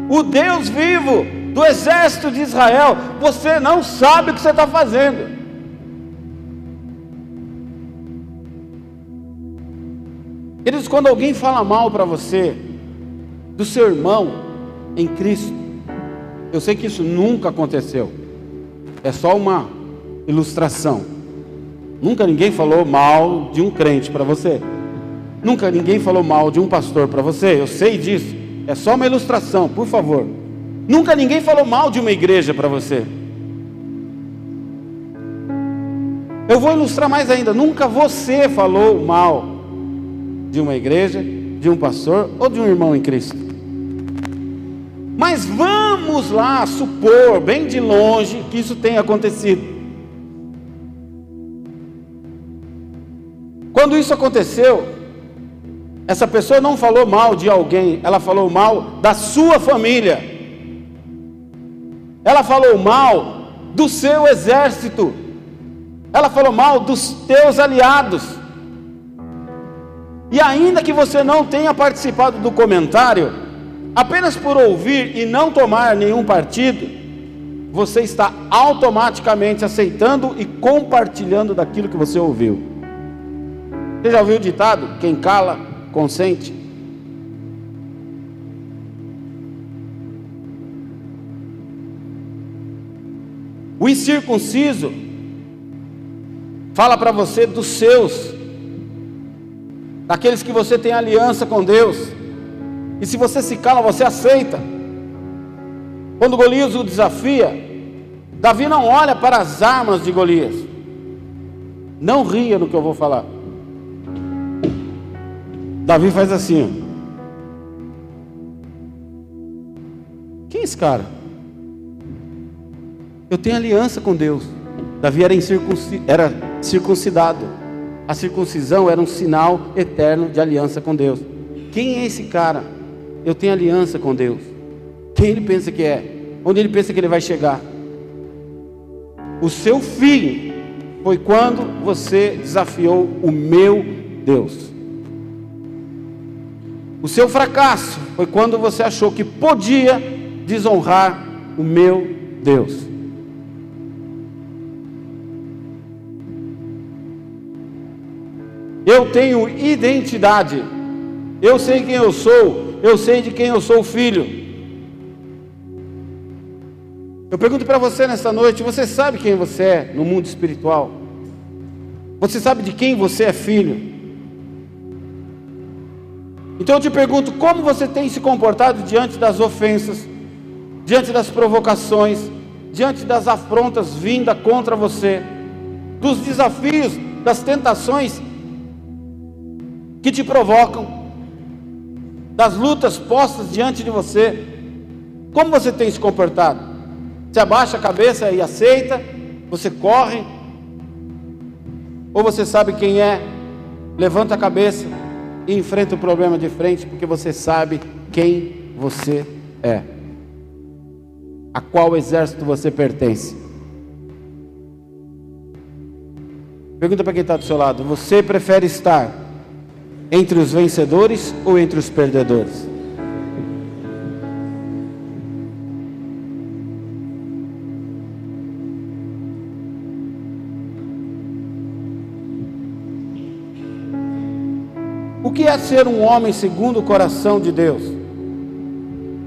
o Deus vivo do exército de Israel. Você não sabe o que você está fazendo. Queridos, quando alguém fala mal para você, do seu irmão em Cristo, eu sei que isso nunca aconteceu, é só uma ilustração. Nunca ninguém falou mal de um crente para você. Nunca ninguém falou mal de um pastor para você, eu sei disso. É só uma ilustração, por favor. Nunca ninguém falou mal de uma igreja para você. Eu vou ilustrar mais ainda. Nunca você falou mal de uma igreja, de um pastor ou de um irmão em Cristo. Mas vamos lá supor, bem de longe, que isso tenha acontecido. Quando isso aconteceu, essa pessoa não falou mal de alguém, ela falou mal da sua família. Ela falou mal do seu exército. Ela falou mal dos teus aliados. E ainda que você não tenha participado do comentário, apenas por ouvir e não tomar nenhum partido, você está automaticamente aceitando e compartilhando daquilo que você ouviu. Você já ouviu o ditado? Quem cala, consente. O incircunciso fala para você dos seus, daqueles que você tem aliança com Deus. E se você se cala, você aceita. Quando Golias o desafia, Davi não olha para as armas de Golias. Não ria no que eu vou falar. Davi faz assim. Quem é esse cara? Eu tenho aliança com Deus. Davi era, era circuncidado. A circuncisão era um sinal eterno de aliança com Deus. Quem é esse cara? Eu tenho aliança com Deus. Quem ele pensa que é? Onde ele pensa que ele vai chegar? O seu fim foi quando você desafiou o meu Deus. O seu fracasso foi quando você achou que podia desonrar o meu Deus. Eu tenho identidade. Eu sei quem eu sou. Eu sei de quem eu sou filho. Eu pergunto para você nessa noite: você sabe quem você é no mundo espiritual? Você sabe de quem você é filho? Então eu te pergunto: como você tem se comportado diante das ofensas, diante das provocações, diante das afrontas vindas contra você, dos desafios, das tentações que te provocam, das lutas postas diante de você. Como você tem se comportado? Você abaixa a cabeça e aceita? Você corre? Ou você sabe quem é? Levanta a cabeça e enfrenta o problema de frente, porque você sabe quem você é. A qual exército você pertence? Pergunta para quem está do seu lado: você prefere estar entre os vencedores ou entre os perdedores? Ser um homem segundo o coração de Deus?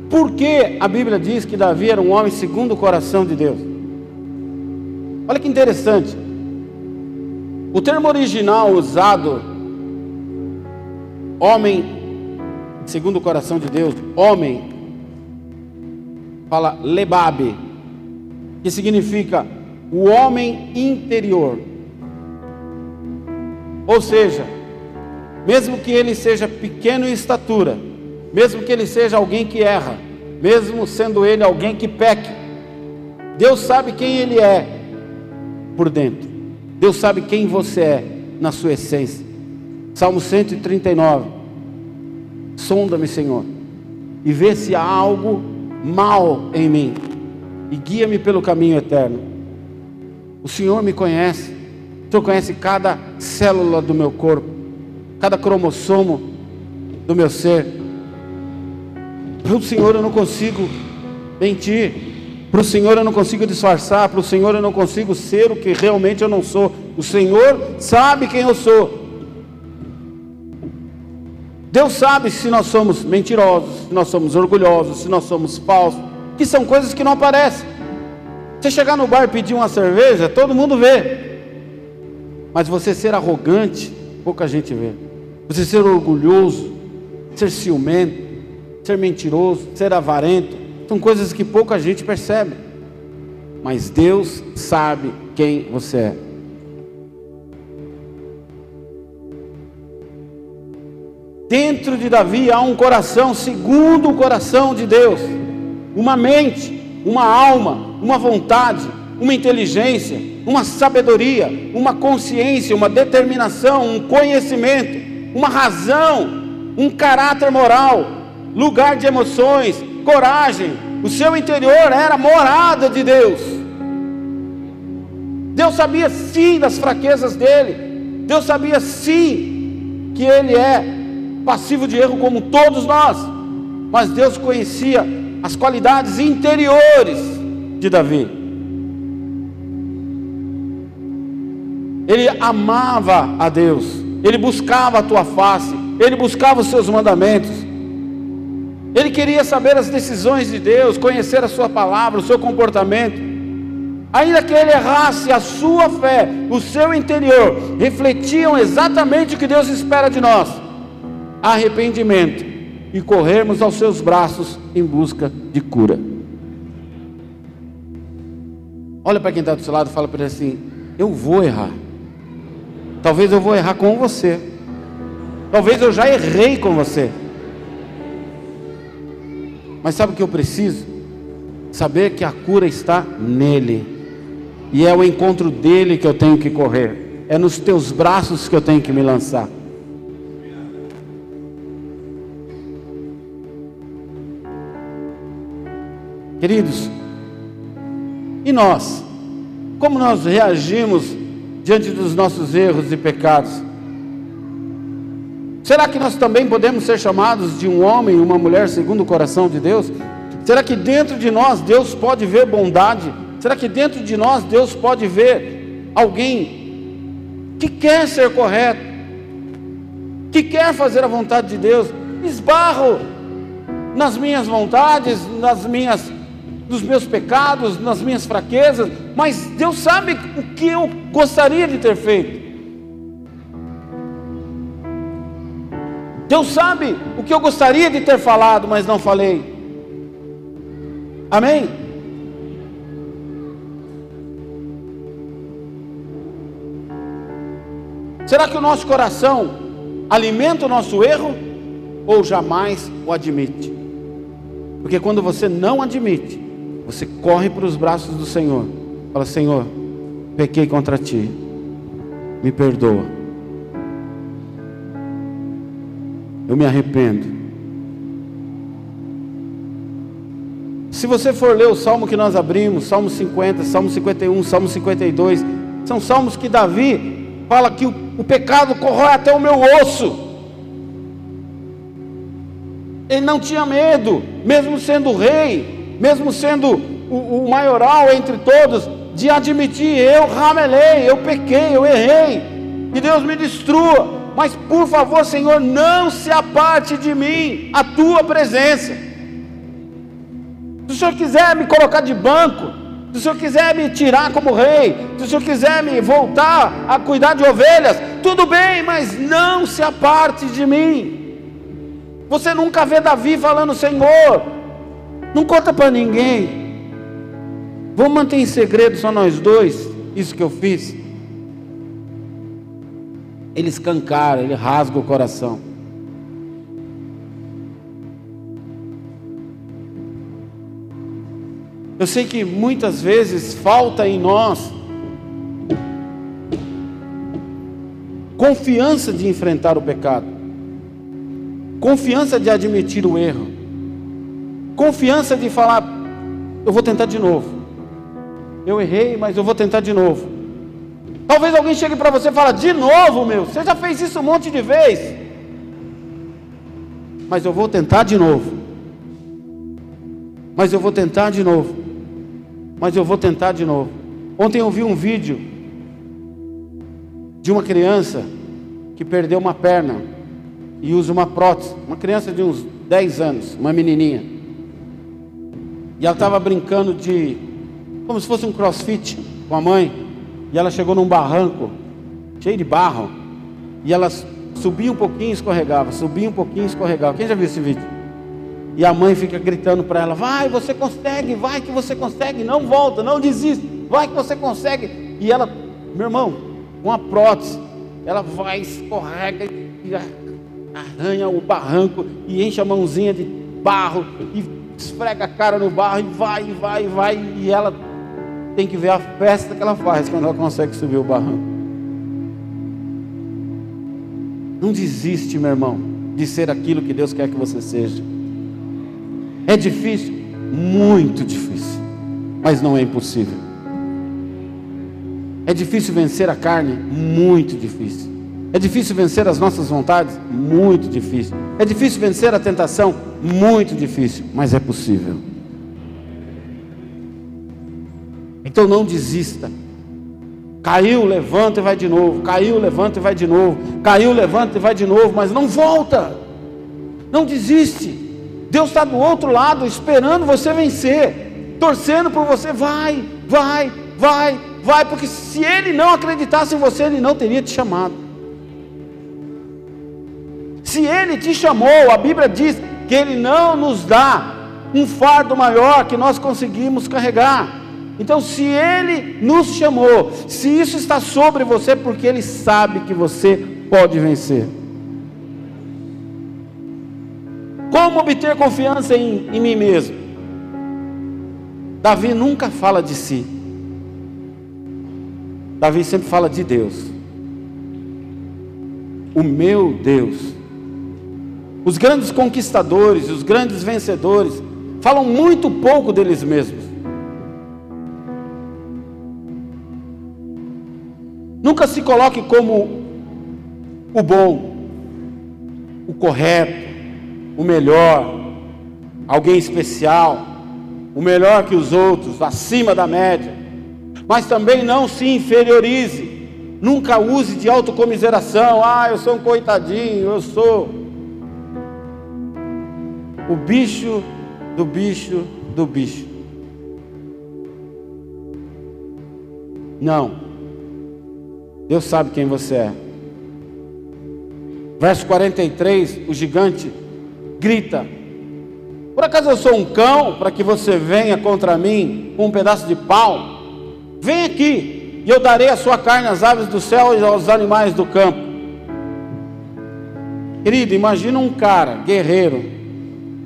Por que a Bíblia diz que Davi era um homem segundo o coração de Deus? Olha que interessante. O termo original usado Homem, segundo o coração de Deus, homem, fala lebabe, que significa o homem interior. Ou seja, mesmo que ele seja pequeno em estatura, mesmo que ele seja alguém que erra, mesmo sendo ele alguém que peque, Deus sabe quem ele é por dentro. Deus sabe quem você é na sua essência. Salmo 139. Sonda-me, Senhor, e vê se há algo mal em mim, e guia-me pelo caminho eterno. O Senhor me conhece, o Senhor conhece cada célula do meu corpo, cada cromossomo do meu ser. Para o Senhor eu não consigo mentir, para o Senhor eu não consigo disfarçar, para o Senhor eu não consigo ser o que realmente eu não sou. O Senhor sabe quem eu sou. Deus sabe se nós somos mentirosos, se nós somos orgulhosos, se nós somos falsos, que são coisas que não aparecem. Você chegar no bar e pedir uma cerveja, todo mundo vê. Mas você ser arrogante, pouca gente vê. Você ser orgulhoso, ser ciumento, ser mentiroso, ser avarento, são coisas que pouca gente percebe. Mas Deus sabe quem você é. Dentro de Davi há um coração segundo o coração de Deus, uma mente, uma alma, uma vontade, uma inteligência, uma sabedoria, uma consciência, uma determinação, um conhecimento, uma razão, um caráter moral, lugar de emoções, coragem. O seu interior era morada de Deus. Deus sabia sim das fraquezas dele. Deus sabia sim que ele é passivo de erro como todos nós, mas Deus conhecia as qualidades interiores de Davi. Ele amava a Deus, ele buscava a tua face, ele buscava os seus mandamentos, ele queria saber as decisões de Deus, conhecer a Sua palavra, o seu comportamento. Ainda que ele errasse, a sua fé, o seu interior, refletiam exatamente o que Deus espera de nós arrependimento e corrermos aos seus braços em busca de cura. Olha para quem está do seu lado e fala para ele assim: Eu vou errar. Talvez eu vou errar com você. Talvez eu já errei com você. Mas sabe o que eu preciso? Saber que a cura está nele. E é o encontro dele que eu tenho que correr. É nos teus braços que eu tenho que me lançar. Queridos, e nós? Como nós reagimos diante dos nossos erros e pecados? Será que nós também podemos ser chamados de um homem e uma mulher segundo o coração de Deus? Será que dentro de nós Deus pode ver bondade? Será que dentro de nós Deus pode ver alguém que quer ser correto, que quer fazer a vontade de Deus? Esbarro nas minhas vontades, nas minhas dos meus pecados, nas minhas fraquezas, mas Deus sabe o que eu gostaria de ter feito. Deus sabe o que eu gostaria de ter falado, mas não falei. Amém? Será que o nosso coração alimenta o nosso erro ou jamais o admite? Porque quando você não admite, você corre para os braços do Senhor. Fala: Senhor, pequei contra ti. Me perdoa. Eu me arrependo. Se você for ler o salmo que nós abrimos, Salmo 50, Salmo 51, Salmo 52, são salmos que Davi fala que o, o pecado corrói até o meu osso. Ele não tinha medo, mesmo sendo rei, mesmo sendo o, o maioral entre todos, de admitir: eu ramelei, eu pequei, eu errei, que Deus me destrua, mas por favor, Senhor, não se aparte de mim a tua presença. Se o Senhor quiser me colocar de banco, se o Senhor quiser me tirar como rei, se o Senhor quiser me voltar a cuidar de ovelhas, tudo bem, mas não se aparte de mim. Você nunca vê Davi falando, Senhor, não conta para ninguém. Vamos manter em segredo só nós dois. Isso que eu fiz. Ele escancara, ele rasga o coração. Eu sei que muitas vezes falta em nós confiança de enfrentar o pecado, confiança de admitir o erro confiança de falar: eu vou tentar de novo. Eu errei, mas eu vou tentar de novo. Talvez alguém chegue para você e fale: de novo, meu, você já fez isso um monte de vezes. Mas eu vou tentar de novo. Mas eu vou tentar de novo. Mas eu vou tentar de novo. Ontem eu vi um vídeo de uma criança que perdeu uma perna e usa uma prótese. Uma criança de uns 10 anos, uma menininha. E ela estava brincando de. como se fosse um crossfit com a mãe. E ela chegou num barranco, cheio de barro. E ela subia um pouquinho e escorregava, subia um pouquinho e escorregava. Quem já viu esse vídeo? E a mãe fica gritando para ela: Vai, você consegue, vai que você consegue, não volta, não desiste, vai que você consegue. E ela, meu irmão, com a prótese, ela vai, escorrega e arranha o barranco e enche a mãozinha de barro e esfrega a cara no barro e vai, vai, vai, e ela tem que ver a festa que ela faz quando ela consegue subir o barranco. Não desiste, meu irmão, de ser aquilo que Deus quer que você seja. É difícil? Muito difícil, mas não é impossível. É difícil vencer a carne? Muito difícil. É difícil vencer as nossas vontades? Muito difícil. É difícil vencer a tentação? Muito difícil, mas é possível. Então não desista. Caiu, levanta e vai de novo. Caiu, levanta e vai de novo. Caiu, levanta e vai de novo, mas não volta. Não desiste. Deus está do outro lado, esperando você vencer, torcendo por você. Vai, vai, vai, vai, porque se Ele não acreditasse em você, Ele não teria te chamado. Se Ele te chamou, a Bíblia diz que Ele não nos dá um fardo maior que nós conseguimos carregar. Então, se Ele nos chamou, se isso está sobre você, porque Ele sabe que você pode vencer. Como obter confiança em, em mim mesmo? Davi nunca fala de si. Davi sempre fala de Deus. O meu Deus. Os grandes conquistadores, os grandes vencedores, falam muito pouco deles mesmos. Nunca se coloque como o bom, o correto, o melhor, alguém especial, o melhor que os outros, acima da média. Mas também não se inferiorize. Nunca use de autocomiseração. Ah, eu sou um coitadinho, eu sou o bicho do bicho do bicho. Não. Deus sabe quem você é. Verso 43, o gigante grita: Por acaso eu sou um cão para que você venha contra mim com um pedaço de pau? Vem aqui, e eu darei a sua carne às aves do céu e aos animais do campo. Querido, imagina um cara, guerreiro,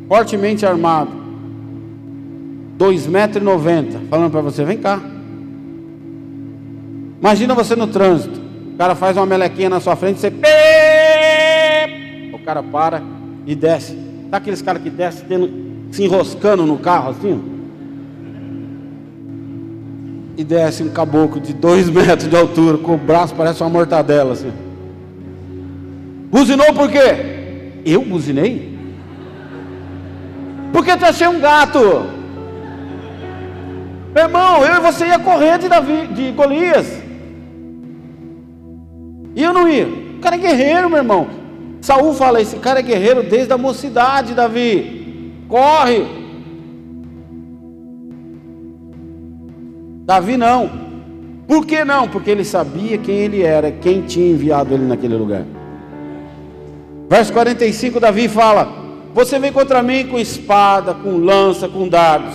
fortemente armado, 2,90 metros, falando para você: vem cá. Imagina você no trânsito, o cara faz uma melequinha na sua frente, você o cara para e desce. Tá aqueles caras que descem tendo, se enroscando no carro assim? E desce um caboclo de dois metros de altura, com o braço parece uma mortadela assim. Buzinou por quê? Eu buzinei? Porque tu achei um gato. Meu irmão, eu e você ia correr de, Davi, de Golias. E eu não ia. O cara é guerreiro, meu irmão. Saul fala: esse cara é guerreiro desde a mocidade, Davi. Corre. Davi não. Por que não? Porque ele sabia quem ele era, quem tinha enviado ele naquele lugar. Verso 45, Davi fala: Você vem contra mim com espada, com lança, com dados,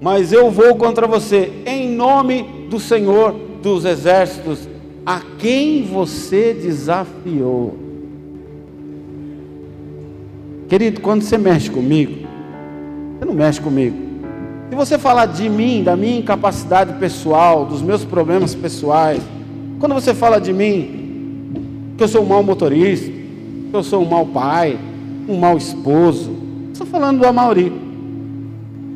mas eu vou contra você em nome do Senhor dos exércitos, a quem você desafiou. Querido, quando você mexe comigo, você não mexe comigo. Se você falar de mim, da minha incapacidade pessoal, dos meus problemas pessoais, quando você fala de mim, que eu sou um mau motorista, que eu sou um mau pai, um mau esposo, estou falando do Amauri.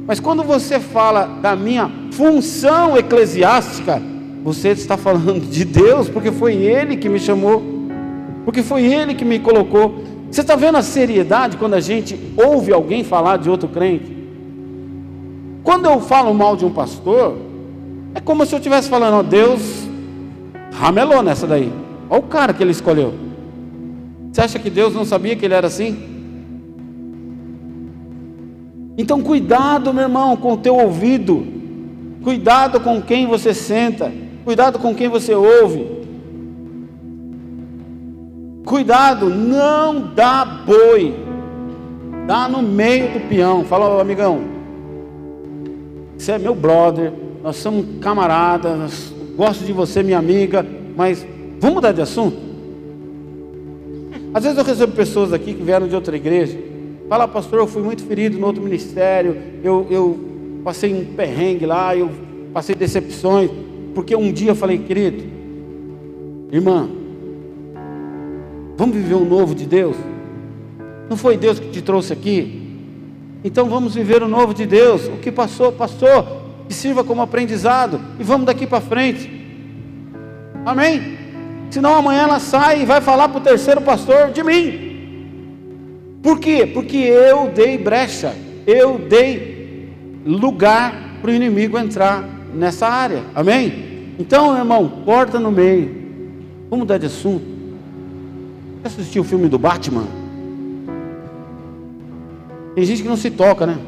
Mas quando você fala da minha função eclesiástica, você está falando de Deus, porque foi Ele que me chamou, porque foi Ele que me colocou. Você está vendo a seriedade quando a gente ouve alguém falar de outro crente? Quando eu falo mal de um pastor, é como se eu estivesse falando, ó, Deus ramelou nessa daí. Olha o cara que ele escolheu. Você acha que Deus não sabia que ele era assim? Então cuidado, meu irmão, com o teu ouvido. Cuidado com quem você senta. Cuidado com quem você ouve. Cuidado, não dá boi. Dá no meio do peão. Fala, amigão. Você é meu brother. Nós somos camaradas. Gosto de você, minha amiga. Mas vamos mudar de assunto? Às vezes eu recebo pessoas aqui que vieram de outra igreja. Fala, pastor, eu fui muito ferido no outro ministério. Eu, eu passei um perrengue lá. Eu passei decepções. Porque um dia eu falei, querido, irmã, Vamos viver um novo de Deus? Não foi Deus que te trouxe aqui? Então vamos viver o novo de Deus. O que passou, passou. Que sirva como aprendizado. E vamos daqui para frente. Amém? Senão amanhã ela sai e vai falar para o terceiro pastor de mim. Por quê? Porque eu dei brecha. Eu dei lugar para o inimigo entrar nessa área. Amém? Então, irmão, porta no meio. Vamos mudar de assunto. Já assistiu o filme do Batman? Tem gente que não se toca, né?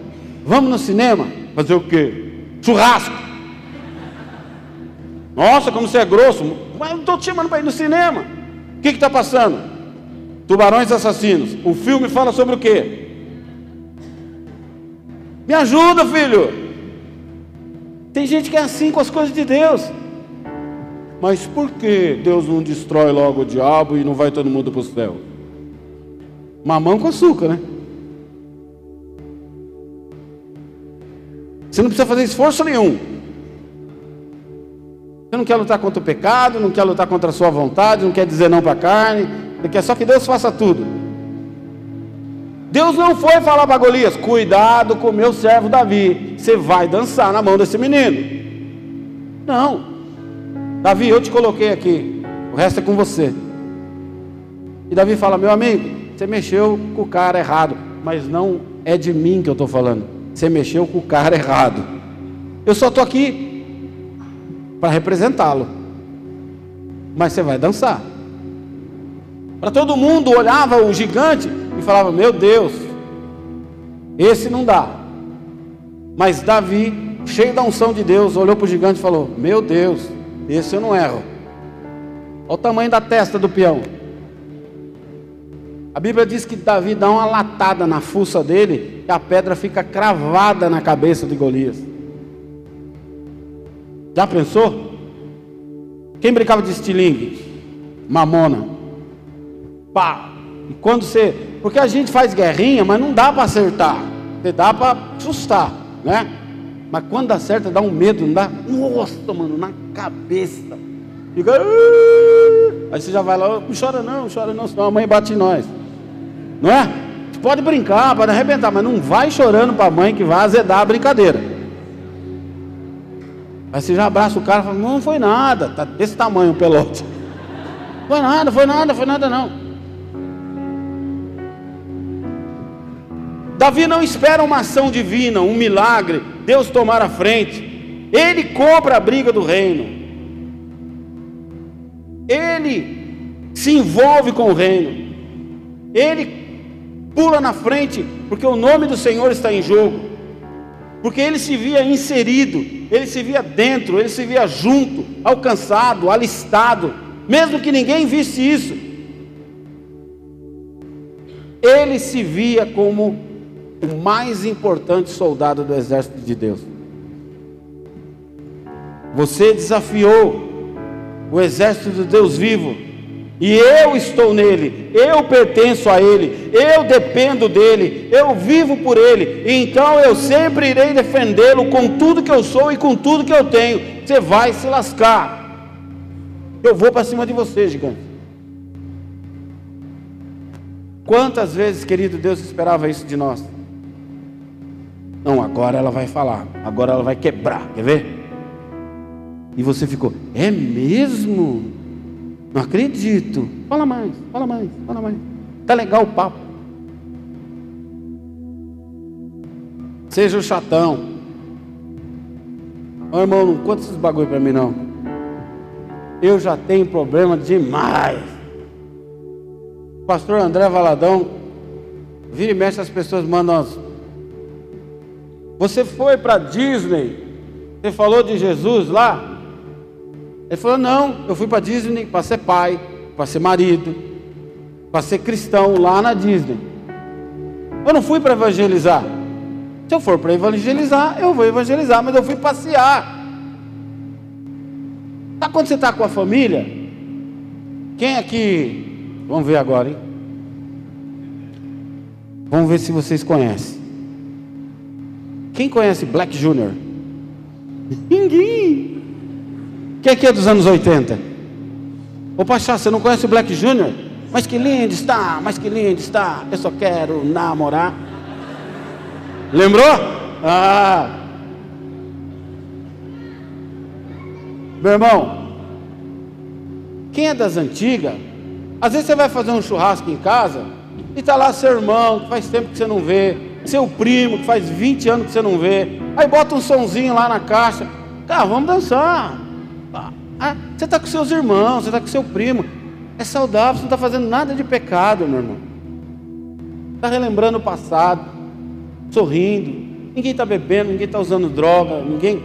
Vamos no cinema? Fazer o quê? Churrasco. Nossa, como você é grosso. Mas não estou te chamando para ir no cinema. O que está passando? Tubarões assassinos. O filme fala sobre o quê? Me ajuda, filho. Tem gente que é assim com as coisas de Deus. Mas por que Deus não destrói logo o diabo e não vai todo mundo para o céu? Mamão com açúcar, né? Você não precisa fazer esforço nenhum. Você não quer lutar contra o pecado, não quer lutar contra a sua vontade, não quer dizer não para a carne, você quer só que Deus faça tudo. Deus não foi falar para Golias: cuidado com o meu servo Davi, você vai dançar na mão desse menino. Não, Davi, eu te coloquei aqui, o resto é com você. E Davi fala: meu amigo, você mexeu com o cara errado, mas não é de mim que eu estou falando, você mexeu com o cara errado. Eu só estou aqui para representá-lo. Mas você vai dançar. Para todo mundo olhava o gigante e falava: Meu Deus, esse não dá. Mas Davi, cheio da unção de Deus, olhou para o gigante e falou: Meu Deus, esse eu não erro. Olha o tamanho da testa do peão. A Bíblia diz que Davi dá uma latada na fuça dele e a pedra fica cravada na cabeça de Golias. Já pensou? Quem brincava de estilingue? Mamona. Pá. E quando você. Porque a gente faz guerrinha, mas não dá para acertar. Você dá para assustar, né? Mas quando acerta, dá um medo, não dá? Nossa, mano, na cabeça. Fica. Aí você já vai lá, não chora não, não chora não, senão a mãe bate em nós. Não é? Você pode brincar, pode arrebentar, mas não vai chorando para a mãe que vai azedar a brincadeira. Aí você já abraça o cara e fala, não foi nada, tá desse tamanho o pelote. Foi nada, foi nada, foi nada não. Davi não espera uma ação divina, um milagre, Deus tomar a frente. Ele compra a briga do reino. Ele se envolve com o reino. Ele pula na frente, porque o nome do Senhor está em jogo porque ele se via inserido, ele se via dentro, ele se via junto, alcançado, alistado, mesmo que ninguém visse isso. Ele se via como o mais importante soldado do exército de Deus. Você desafiou o exército do Deus vivo e eu estou nele, eu pertenço a ele, eu dependo dele, eu vivo por ele, então eu sempre irei defendê-lo com tudo que eu sou e com tudo que eu tenho. Você vai se lascar. Eu vou para cima de você, gigante. Quantas vezes, querido Deus, esperava isso de nós? Não, agora ela vai falar, agora ela vai quebrar, quer ver? E você ficou, é mesmo? Não acredito. Fala mais, fala mais, fala mais. Tá legal o papo. Seja o chatão. Ô irmão, não conta esses bagulho para mim não. Eu já tenho problema demais. Pastor André Valadão, vira e mexe, as pessoas mandam as... Você foi para Disney? Você falou de Jesus lá? Ele falou: Não, eu fui para Disney para ser pai, para ser marido, para ser cristão lá na Disney. Eu não fui para evangelizar. Se eu for para evangelizar, eu vou evangelizar, mas eu fui passear. Sabe quando você está com a família? Quem aqui. Vamos ver agora, hein? Vamos ver se vocês conhecem. Quem conhece Black Junior? Ninguém. Quem aqui é dos anos 80? Ô Pachá, você não conhece o Black Junior? Mas que lindo está, mas que lindo está. Eu só quero namorar. Lembrou? Ah. Meu irmão, quem é das antigas, às vezes você vai fazer um churrasco em casa e está lá seu irmão, que faz tempo que você não vê, seu primo, que faz 20 anos que você não vê, aí bota um sonzinho lá na caixa, cara, vamos dançar. Ah, você está com seus irmãos, você está com seu primo. É saudável, você não está fazendo nada de pecado, meu irmão. Está relembrando o passado, sorrindo. Ninguém está bebendo, ninguém está usando droga, ninguém.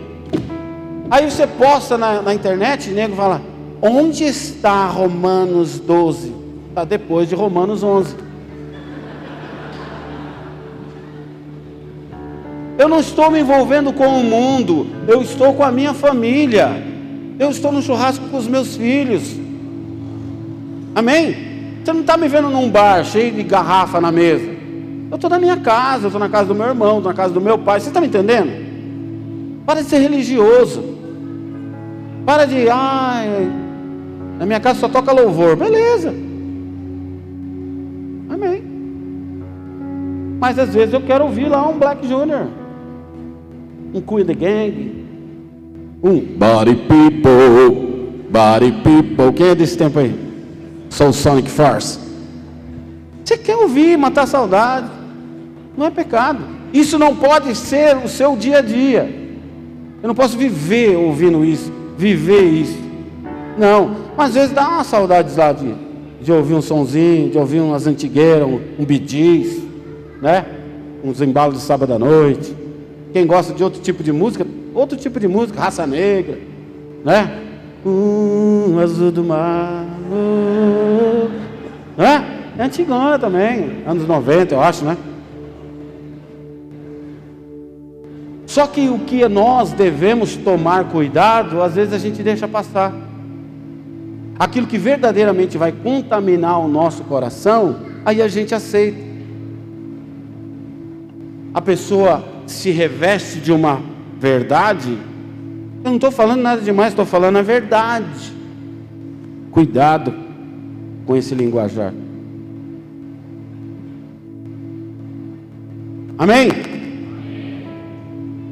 Aí você posta na, na internet, nego fala: Onde está Romanos 12? Está depois de Romanos 11. Eu não estou me envolvendo com o mundo, eu estou com a minha família. Eu estou no churrasco com os meus filhos. Amém? Você não está me vendo num bar cheio de garrafa na mesa. Eu estou na minha casa, eu estou na casa do meu irmão, estou na casa do meu pai. Você está me entendendo? Para de ser religioso. Para de, ai, na minha casa só toca louvor. Beleza. Amém. Mas às vezes eu quero ouvir lá um Black Junior. Um Queen the Gang. Um Body People. Body People. Quem é desse tempo aí? Soul Sonic Force. Você quer ouvir, matar a saudade. Não é pecado. Isso não pode ser o seu dia a dia. Eu não posso viver ouvindo isso, viver isso. Não, mas às vezes dá uma saudade lá de, de ouvir um sonzinho, de ouvir umas antigueiras, um, um bidis, né? Uns embalos de sábado à noite. Quem gosta de outro tipo de música, outro tipo de música, raça negra, né? Um azul do mar, né? É antigona também, anos 90, eu acho, né? Só que o que nós devemos tomar cuidado, às vezes a gente deixa passar. Aquilo que verdadeiramente vai contaminar o nosso coração, aí a gente aceita. A pessoa se reveste de uma verdade. Eu não estou falando nada demais, estou falando a verdade. Cuidado com esse linguajar. Amém?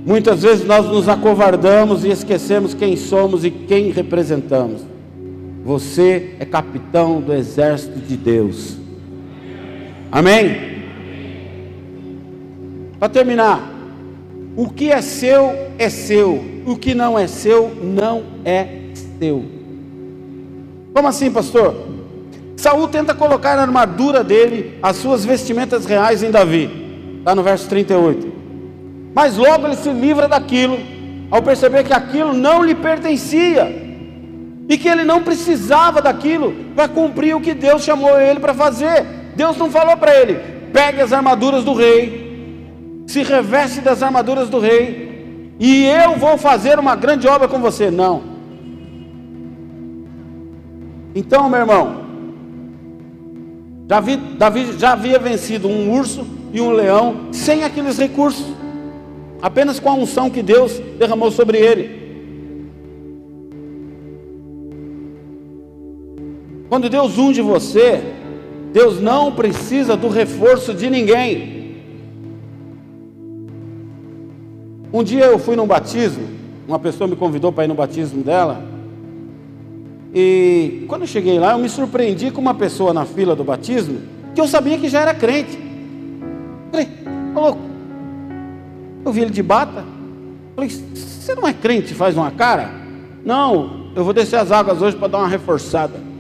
Muitas vezes nós nos acovardamos e esquecemos quem somos e quem representamos. Você é capitão do exército de Deus. Amém? Para terminar, o que é seu é seu, o que não é seu não é seu. Como assim, pastor? Saul tenta colocar na armadura dele as suas vestimentas reais em Davi. Está no verso 38. Mas logo ele se livra daquilo, ao perceber que aquilo não lhe pertencia, e que ele não precisava daquilo para cumprir o que Deus chamou ele para fazer. Deus não falou para ele: pegue as armaduras do rei, se reveste das armaduras do rei, e eu vou fazer uma grande obra com você. Não. Então, meu irmão, Davi, Davi já havia vencido um urso e um leão sem aqueles recursos apenas com a unção que Deus derramou sobre ele. Quando Deus unge você, Deus não precisa do reforço de ninguém. Um dia eu fui num batismo, uma pessoa me convidou para ir no batismo dela. E quando eu cheguei lá, eu me surpreendi com uma pessoa na fila do batismo que eu sabia que já era crente. Falei, louco, eu vi ele de bata. Falei, você não é crente, faz uma cara? Não, eu vou descer as águas hoje para dar uma reforçada.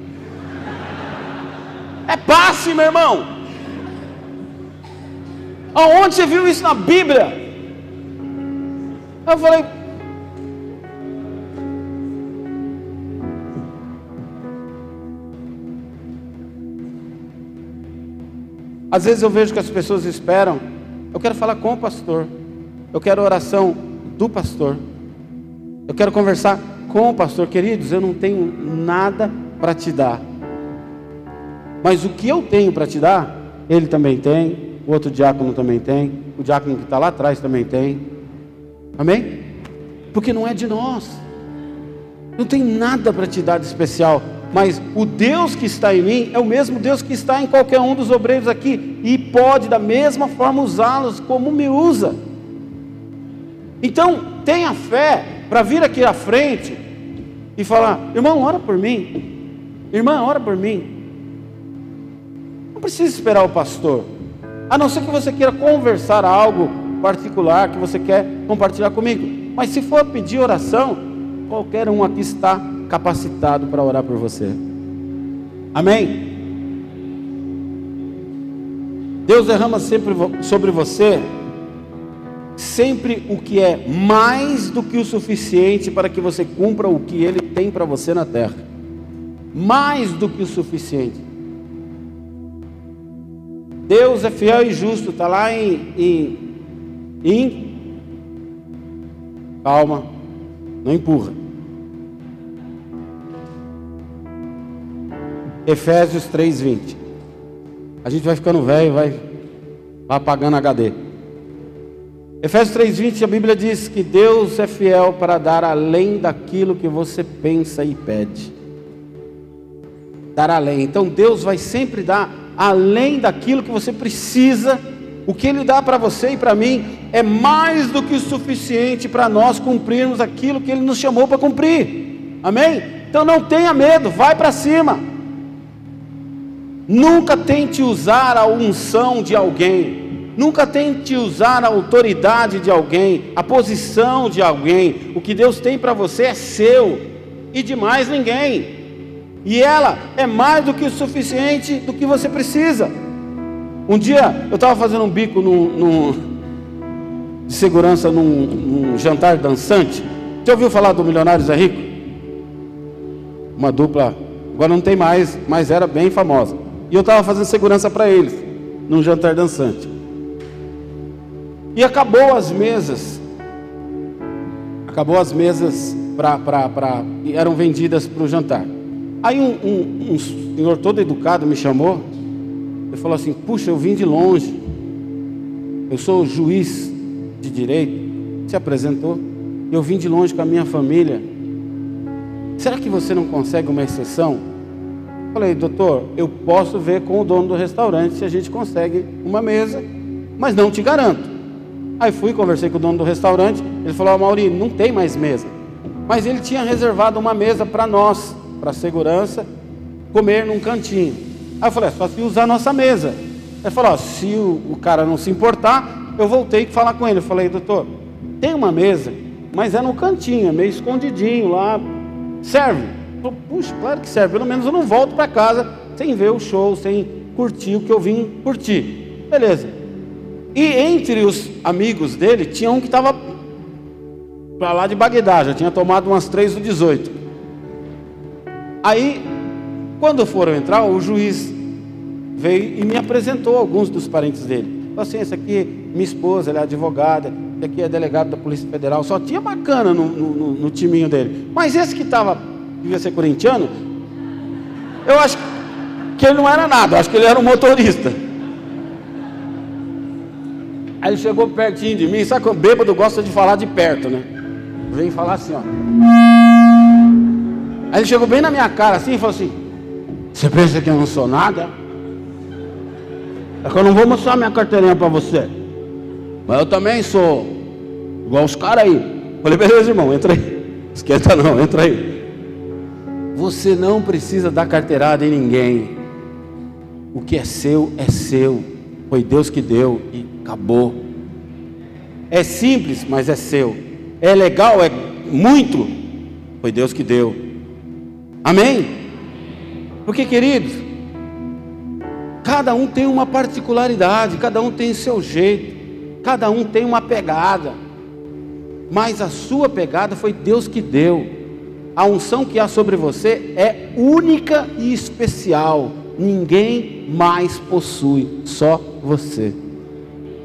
É passe, meu irmão. Aonde você viu isso na Bíblia? Eu falei, Às vezes eu vejo que as pessoas esperam, eu quero falar com o pastor. Eu quero oração do pastor. Eu quero conversar com o pastor. Queridos, eu não tenho nada para te dar. Mas o que eu tenho para te dar, ele também tem. O outro diácono também tem. O diácono que está lá atrás também tem. Amém? Porque não é de nós. Não tem nada para te dar de especial. Mas o Deus que está em mim é o mesmo Deus que está em qualquer um dos obreiros aqui. E pode da mesma forma usá-los como me usa. Então, tenha fé para vir aqui à frente e falar: irmão, ora por mim. Irmã, ora por mim. Não precisa esperar o pastor. A não ser que você queira conversar algo particular que você quer compartilhar comigo. Mas se for pedir oração, qualquer um aqui está capacitado para orar por você. Amém? Deus derrama sempre sobre você sempre o que é mais do que o suficiente para que você cumpra o que Ele tem para você na terra. Mais do que o suficiente. Deus é fiel e justo, está lá em, em, em. Calma, não empurra. Efésios 3:20. A gente vai ficando velho, vai apagando HD. Efésios 3:20, a Bíblia diz que Deus é fiel para dar além daquilo que você pensa e pede. Dar além. Então Deus vai sempre dar além daquilo que você precisa. O que Ele dá para você e para mim é mais do que o suficiente para nós cumprirmos aquilo que Ele nos chamou para cumprir. Amém? Então não tenha medo, vai para cima. Nunca tente usar a unção de alguém. Nunca tente usar a autoridade de alguém, a posição de alguém. O que Deus tem para você é seu e de mais ninguém. E ela é mais do que o suficiente do que você precisa. Um dia eu estava fazendo um bico no, no, de segurança num, num, jantar dançante. Já ouviu falar do Milionário Zé Rico? Uma dupla, agora não tem mais, mas era bem famosa. E eu estava fazendo segurança para eles, num jantar dançante. E acabou as mesas. Acabou as mesas para. eram vendidas para o jantar. Aí um, um, um senhor todo educado me chamou. Ele falou assim: Puxa, eu vim de longe. Eu sou juiz de direito. Se apresentou. Eu vim de longe com a minha família. Será que você não consegue uma exceção? Falei, doutor, eu posso ver com o dono do restaurante se a gente consegue uma mesa, mas não te garanto. Aí fui, conversei com o dono do restaurante, ele falou, oh, Mauri, não tem mais mesa. Mas ele tinha reservado uma mesa para nós, para segurança, comer num cantinho. Aí eu falei, é só se usar a nossa mesa. Ele falou, oh, se o, o, cara não se importar, eu voltei a falar com ele. Eu falei, doutor, tem uma mesa, mas é no cantinho, é meio escondidinho lá. Serve? Falei, Puxa, claro que serve. Pelo menos eu não volto para casa sem ver o show, sem curtir o que eu vim curtir. Beleza. E entre os amigos dele, tinha um que estava para lá de Bagdá, já tinha tomado umas três do 18. Aí, quando foram entrar, o juiz veio e me apresentou alguns dos parentes dele. Falei assim, esse aqui, minha esposa, ela é advogada, esse aqui é delegado da Polícia Federal, só tinha bacana no, no, no timinho dele. Mas esse que estava, devia ser corintiano, eu acho que ele não era nada, eu acho que ele era um motorista. Aí ele chegou pertinho de mim, sabe que o bêbado gosta de falar de perto, né? Vem falar assim, ó. Aí ele chegou bem na minha cara assim e falou assim: Você pensa que eu não sou nada? É que eu não vou mostrar minha carteirinha para você. Mas eu também sou igual os caras aí. Falei, beleza, irmão, entra aí. Esquenta não, entra aí. Você não precisa dar carteirada em ninguém. O que é seu é seu. Foi Deus que deu e acabou. É simples, mas é seu. É legal, é muito. Foi Deus que deu. Amém? Porque, queridos, cada um tem uma particularidade, cada um tem seu jeito, cada um tem uma pegada. Mas a sua pegada foi Deus que deu. A unção que há sobre você é única e especial. Ninguém mais possui, só você.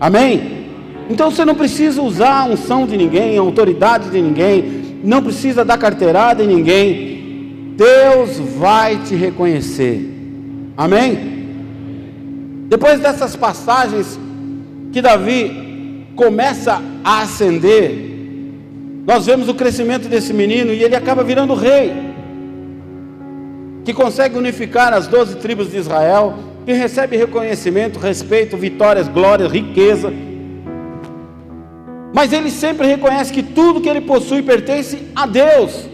Amém? Então você não precisa usar a unção de ninguém, a autoridade de ninguém, não precisa dar carteirada em ninguém. Deus vai te reconhecer. Amém? Depois dessas passagens que Davi começa a ascender, nós vemos o crescimento desse menino e ele acaba virando rei, que consegue unificar as doze tribos de Israel, que recebe reconhecimento, respeito, vitórias, glórias, riqueza. Mas ele sempre reconhece que tudo que ele possui pertence a Deus.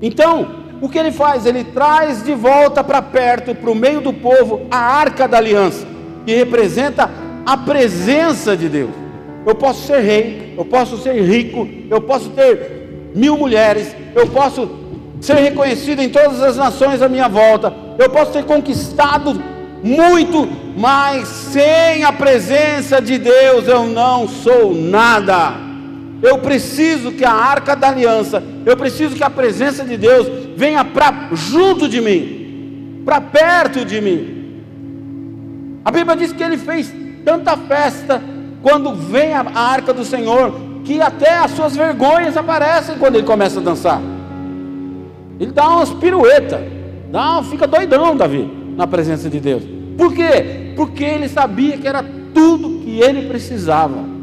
Então, o que ele faz? Ele traz de volta para perto, para o meio do povo, a arca da aliança, que representa a presença de Deus. Eu posso ser rei, eu posso ser rico, eu posso ter mil mulheres, eu posso ser reconhecido em todas as nações à minha volta, eu posso ter conquistado muito, mas sem a presença de Deus eu não sou nada. Eu preciso que a arca da aliança, eu preciso que a presença de Deus venha para junto de mim, para perto de mim. A Bíblia diz que ele fez tanta festa quando vem a, arca do Senhor, que até as suas vergonhas aparecem quando ele começa a dançar. Ele dá umas piruetas. Não, fica doidão, Davi, na presença de Deus. Por quê? Porque ele sabia que era tudo que ele precisava.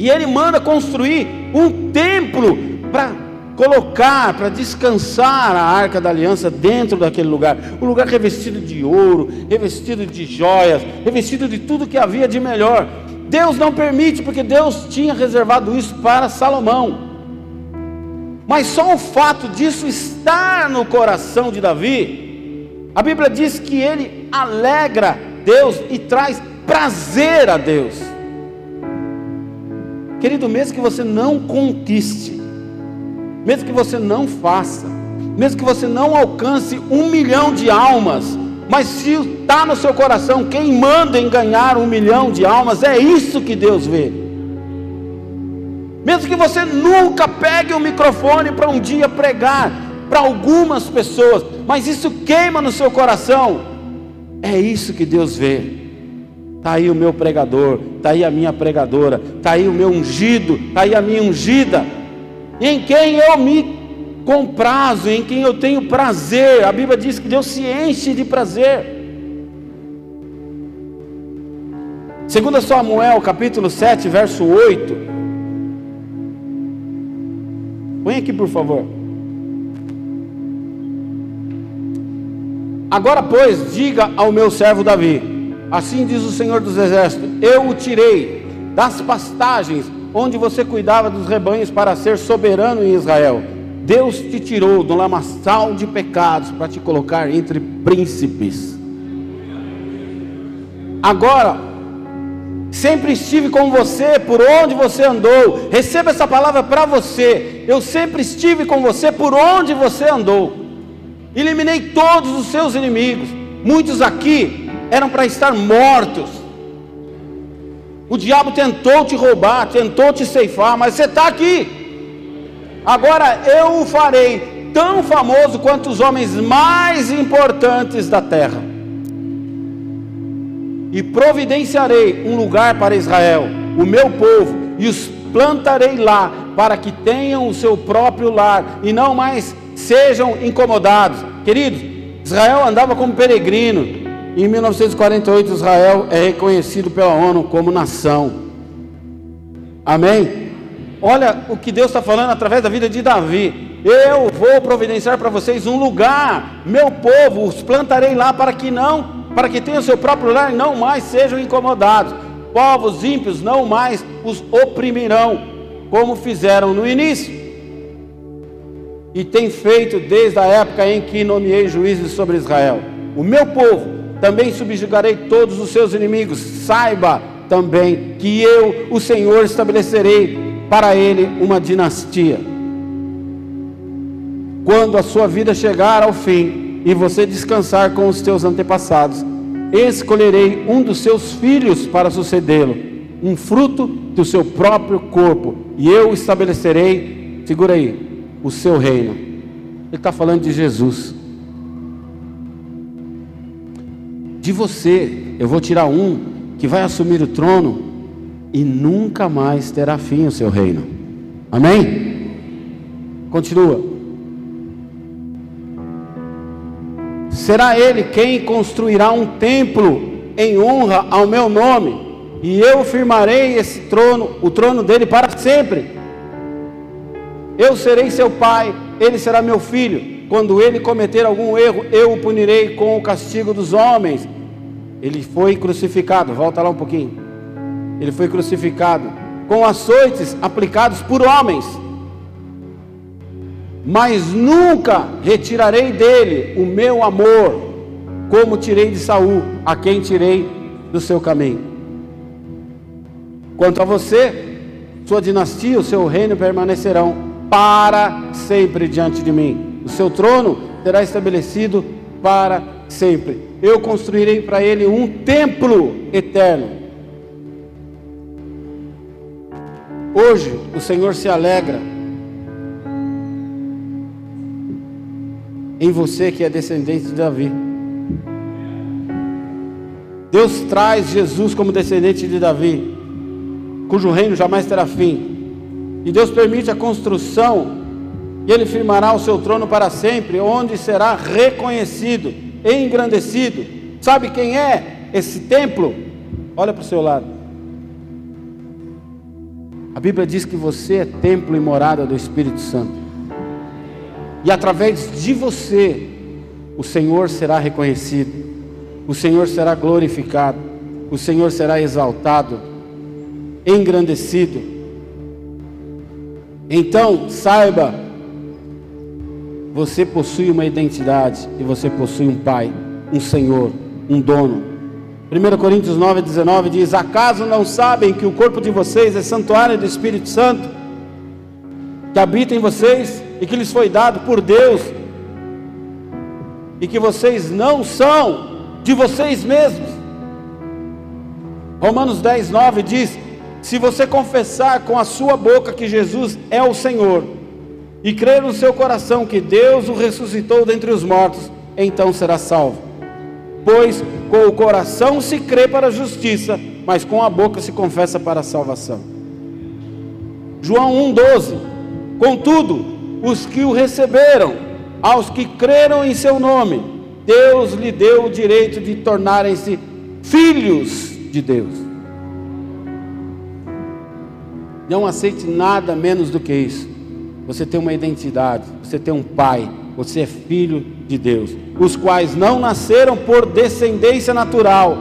E ele manda construir um templo para colocar, para descansar a arca da aliança dentro daquele lugar. Um lugar revestido de ouro, revestido de joias, revestido de tudo que havia de melhor. Deus não permite, porque Deus tinha reservado isso para Salomão. Mas só o fato disso estar no coração de Davi, a Bíblia diz que ele alegra Deus e traz prazer a Deus. Querido, mesmo que você não conquiste, mesmo que você não faça, mesmo que você não alcance um milhão de almas, mas se está no seu coração, quem manda em ganhar um milhão de almas, é isso que Deus vê. Mesmo que você nunca pegue o um microfone para um dia pregar para algumas pessoas, mas isso queima no seu coração, é isso que Deus vê. Está aí o meu pregador, está aí a minha pregadora, está aí o meu ungido, está aí a minha ungida, em quem eu me comprazo, em quem eu tenho prazer. A Bíblia diz que Deus se enche de prazer. Segundo Samuel, capítulo 7, verso 8. Põe aqui, por favor. Agora, pois, diga ao meu servo Davi: Assim diz o Senhor dos Exércitos: Eu o tirei das pastagens onde você cuidava dos rebanhos para ser soberano em Israel. Deus te tirou do lamaçal de pecados para te colocar entre príncipes. Agora, sempre estive com você por onde você andou. Receba essa palavra para você. Eu sempre estive com você por onde você andou. Eliminei todos os seus inimigos. Muitos aqui eram para estar mortos. O diabo tentou te roubar, tentou te ceifar, mas você está aqui. Agora eu o farei tão famoso quanto os homens mais importantes da terra. E providenciarei um lugar para Israel, o meu povo, e os plantarei lá, para que tenham o seu próprio lar e não mais sejam incomodados. Queridos, Israel andava como peregrino. Em 1948, Israel é reconhecido pela ONU como nação. Amém? Olha o que Deus está falando através da vida de Davi. Eu vou providenciar para vocês um lugar, meu povo, os plantarei lá para que não, para que tenham seu próprio lar e não mais sejam incomodados. Povos ímpios não mais os oprimirão, como fizeram no início e tem feito desde a época em que nomeei juízes sobre Israel. O meu povo também subjugarei todos os seus inimigos. Saiba também que eu, o Senhor, estabelecerei para ele uma dinastia. Quando a sua vida chegar ao fim e você descansar com os teus antepassados, escolherei um dos seus filhos para sucedê-lo, um fruto do seu próprio corpo, e eu estabelecerei, segura aí, o seu reino. Ele está falando de Jesus. De você, eu vou tirar um que vai assumir o trono e nunca mais terá fim o seu reino. Amém? Continua. Será ele quem construirá um templo em honra ao meu nome, e eu firmarei esse trono, o trono dele para sempre eu serei seu pai, ele será meu filho. Quando ele cometer algum erro, eu o punirei com o castigo dos homens. Ele foi crucificado, volta lá um pouquinho. Ele foi crucificado com açoites aplicados por homens. Mas nunca retirarei dele o meu amor, como tirei de Saul, a quem tirei do seu caminho. Quanto a você, sua dinastia, o seu reino permanecerão para sempre diante de mim. Seu trono será estabelecido para sempre. Eu construirei para ele um templo eterno. Hoje o Senhor se alegra em você que é descendente de Davi. Deus traz Jesus como descendente de Davi, cujo reino jamais terá fim. E Deus permite a construção, e Ele firmará o seu trono para sempre, onde será reconhecido, engrandecido. Sabe quem é esse templo? Olha para o seu lado. A Bíblia diz que você é templo e morada do Espírito Santo. E através de você, o Senhor será reconhecido, o Senhor será glorificado, o Senhor será exaltado, engrandecido. Então, saiba, você possui uma identidade e você possui um Pai, um Senhor, um dono. 1 Coríntios 9, 19 diz: Acaso não sabem que o corpo de vocês é santuário do Espírito Santo, que habita em vocês e que lhes foi dado por Deus, e que vocês não são de vocês mesmos? Romanos 10, 9 diz: Se você confessar com a sua boca que Jesus é o Senhor, e crer no seu coração que Deus o ressuscitou dentre os mortos, então será salvo. Pois com o coração se crê para a justiça, mas com a boca se confessa para a salvação. João 1,12: Contudo, os que o receberam, aos que creram em seu nome, Deus lhe deu o direito de tornarem-se filhos de Deus. Não aceite nada menos do que isso. Você tem uma identidade, você tem um pai, você é filho de Deus, os quais não nasceram por descendência natural,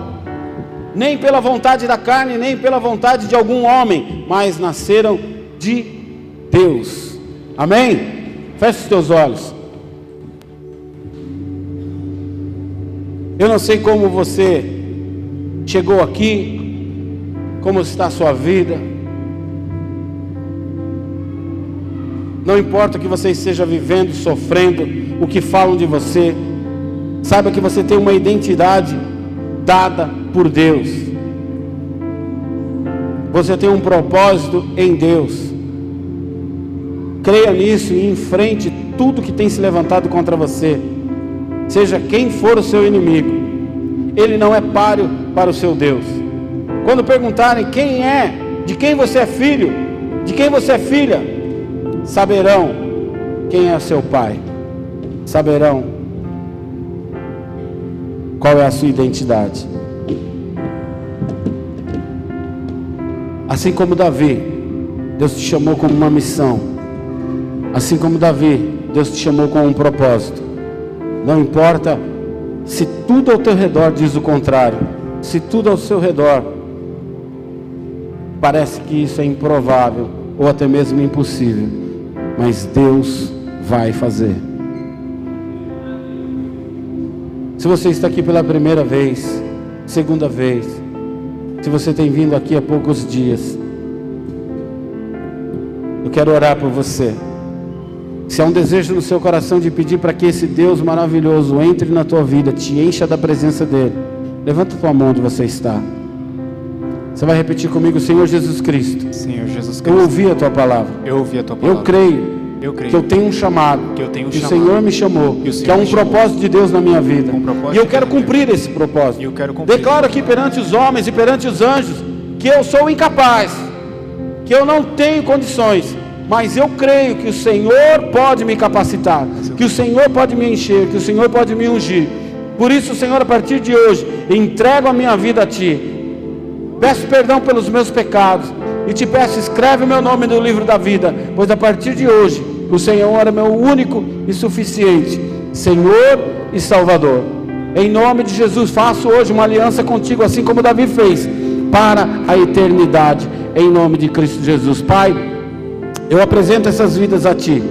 nem pela vontade da carne, nem pela vontade de algum homem, mas nasceram de Deus. Amém? Feche os teus olhos. Eu não sei como você chegou aqui, como está a sua vida. Não importa que você esteja vivendo, sofrendo, o que falam de você. Saiba que você tem uma identidade dada por Deus. Você tem um propósito em Deus. Creia nisso e enfrente tudo que tem se levantado contra você. Seja quem for o seu inimigo, ele não é páreo para o seu Deus. Quando perguntarem quem é, de quem você é filho, de quem você é filha, saberão quem é seu pai, saberão qual é a sua identidade. Assim como Davi, Deus te chamou com uma missão. Assim como Davi, Deus te chamou com um propósito. Não importa se tudo ao teu redor diz o contrário, se tudo ao seu redor parece que isso é improvável ou até mesmo impossível mas Deus vai fazer. Se você está aqui pela primeira vez, segunda vez, se você tem vindo aqui há poucos dias, eu quero orar por você. Se há um desejo no seu coração de pedir para que esse Deus maravilhoso entre na tua vida, te encha da presença dele, levanta tua mão onde você está. Você vai repetir comigo, Senhor Jesus Cristo. Senhor Jesus Cristo. Eu ouvi a tua palavra. Eu ouvi a tua palavra. Eu creio. Eu creio que eu tenho um chamado, que, eu tenho um que chamado, o Senhor me chamou, que, que é um propósito de Deus na minha vida. Um e eu quero cumprir esse propósito. Eu quero cumprir. Declaro aqui perante os homens e perante os anjos que eu sou incapaz, que eu não tenho condições, mas eu creio que o Senhor pode me capacitar, que o Senhor pode me encher, que o Senhor pode me ungir. Por isso, Senhor, a partir de hoje, entrego a minha vida a Ti Peço perdão pelos meus pecados e te peço, escreve o meu nome no livro da vida, pois a partir de hoje o Senhor é meu único e suficiente Senhor e Salvador. Em nome de Jesus, faço hoje uma aliança contigo, assim como Davi fez, para a eternidade, em nome de Cristo Jesus. Pai, eu apresento essas vidas a Ti,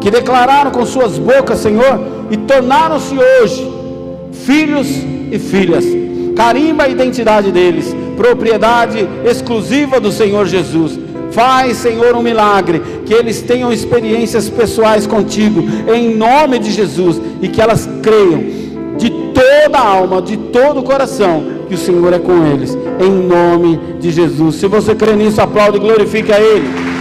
que declararam com suas bocas, Senhor, e tornaram-se hoje filhos e filhas. Carimba a identidade deles propriedade exclusiva do Senhor Jesus. Faz, Senhor, um milagre, que eles tenham experiências pessoais contigo, em nome de Jesus, e que elas creiam de toda a alma, de todo o coração, que o Senhor é com eles, em nome de Jesus. Se você crê nisso, aplaude e glorifique a Ele.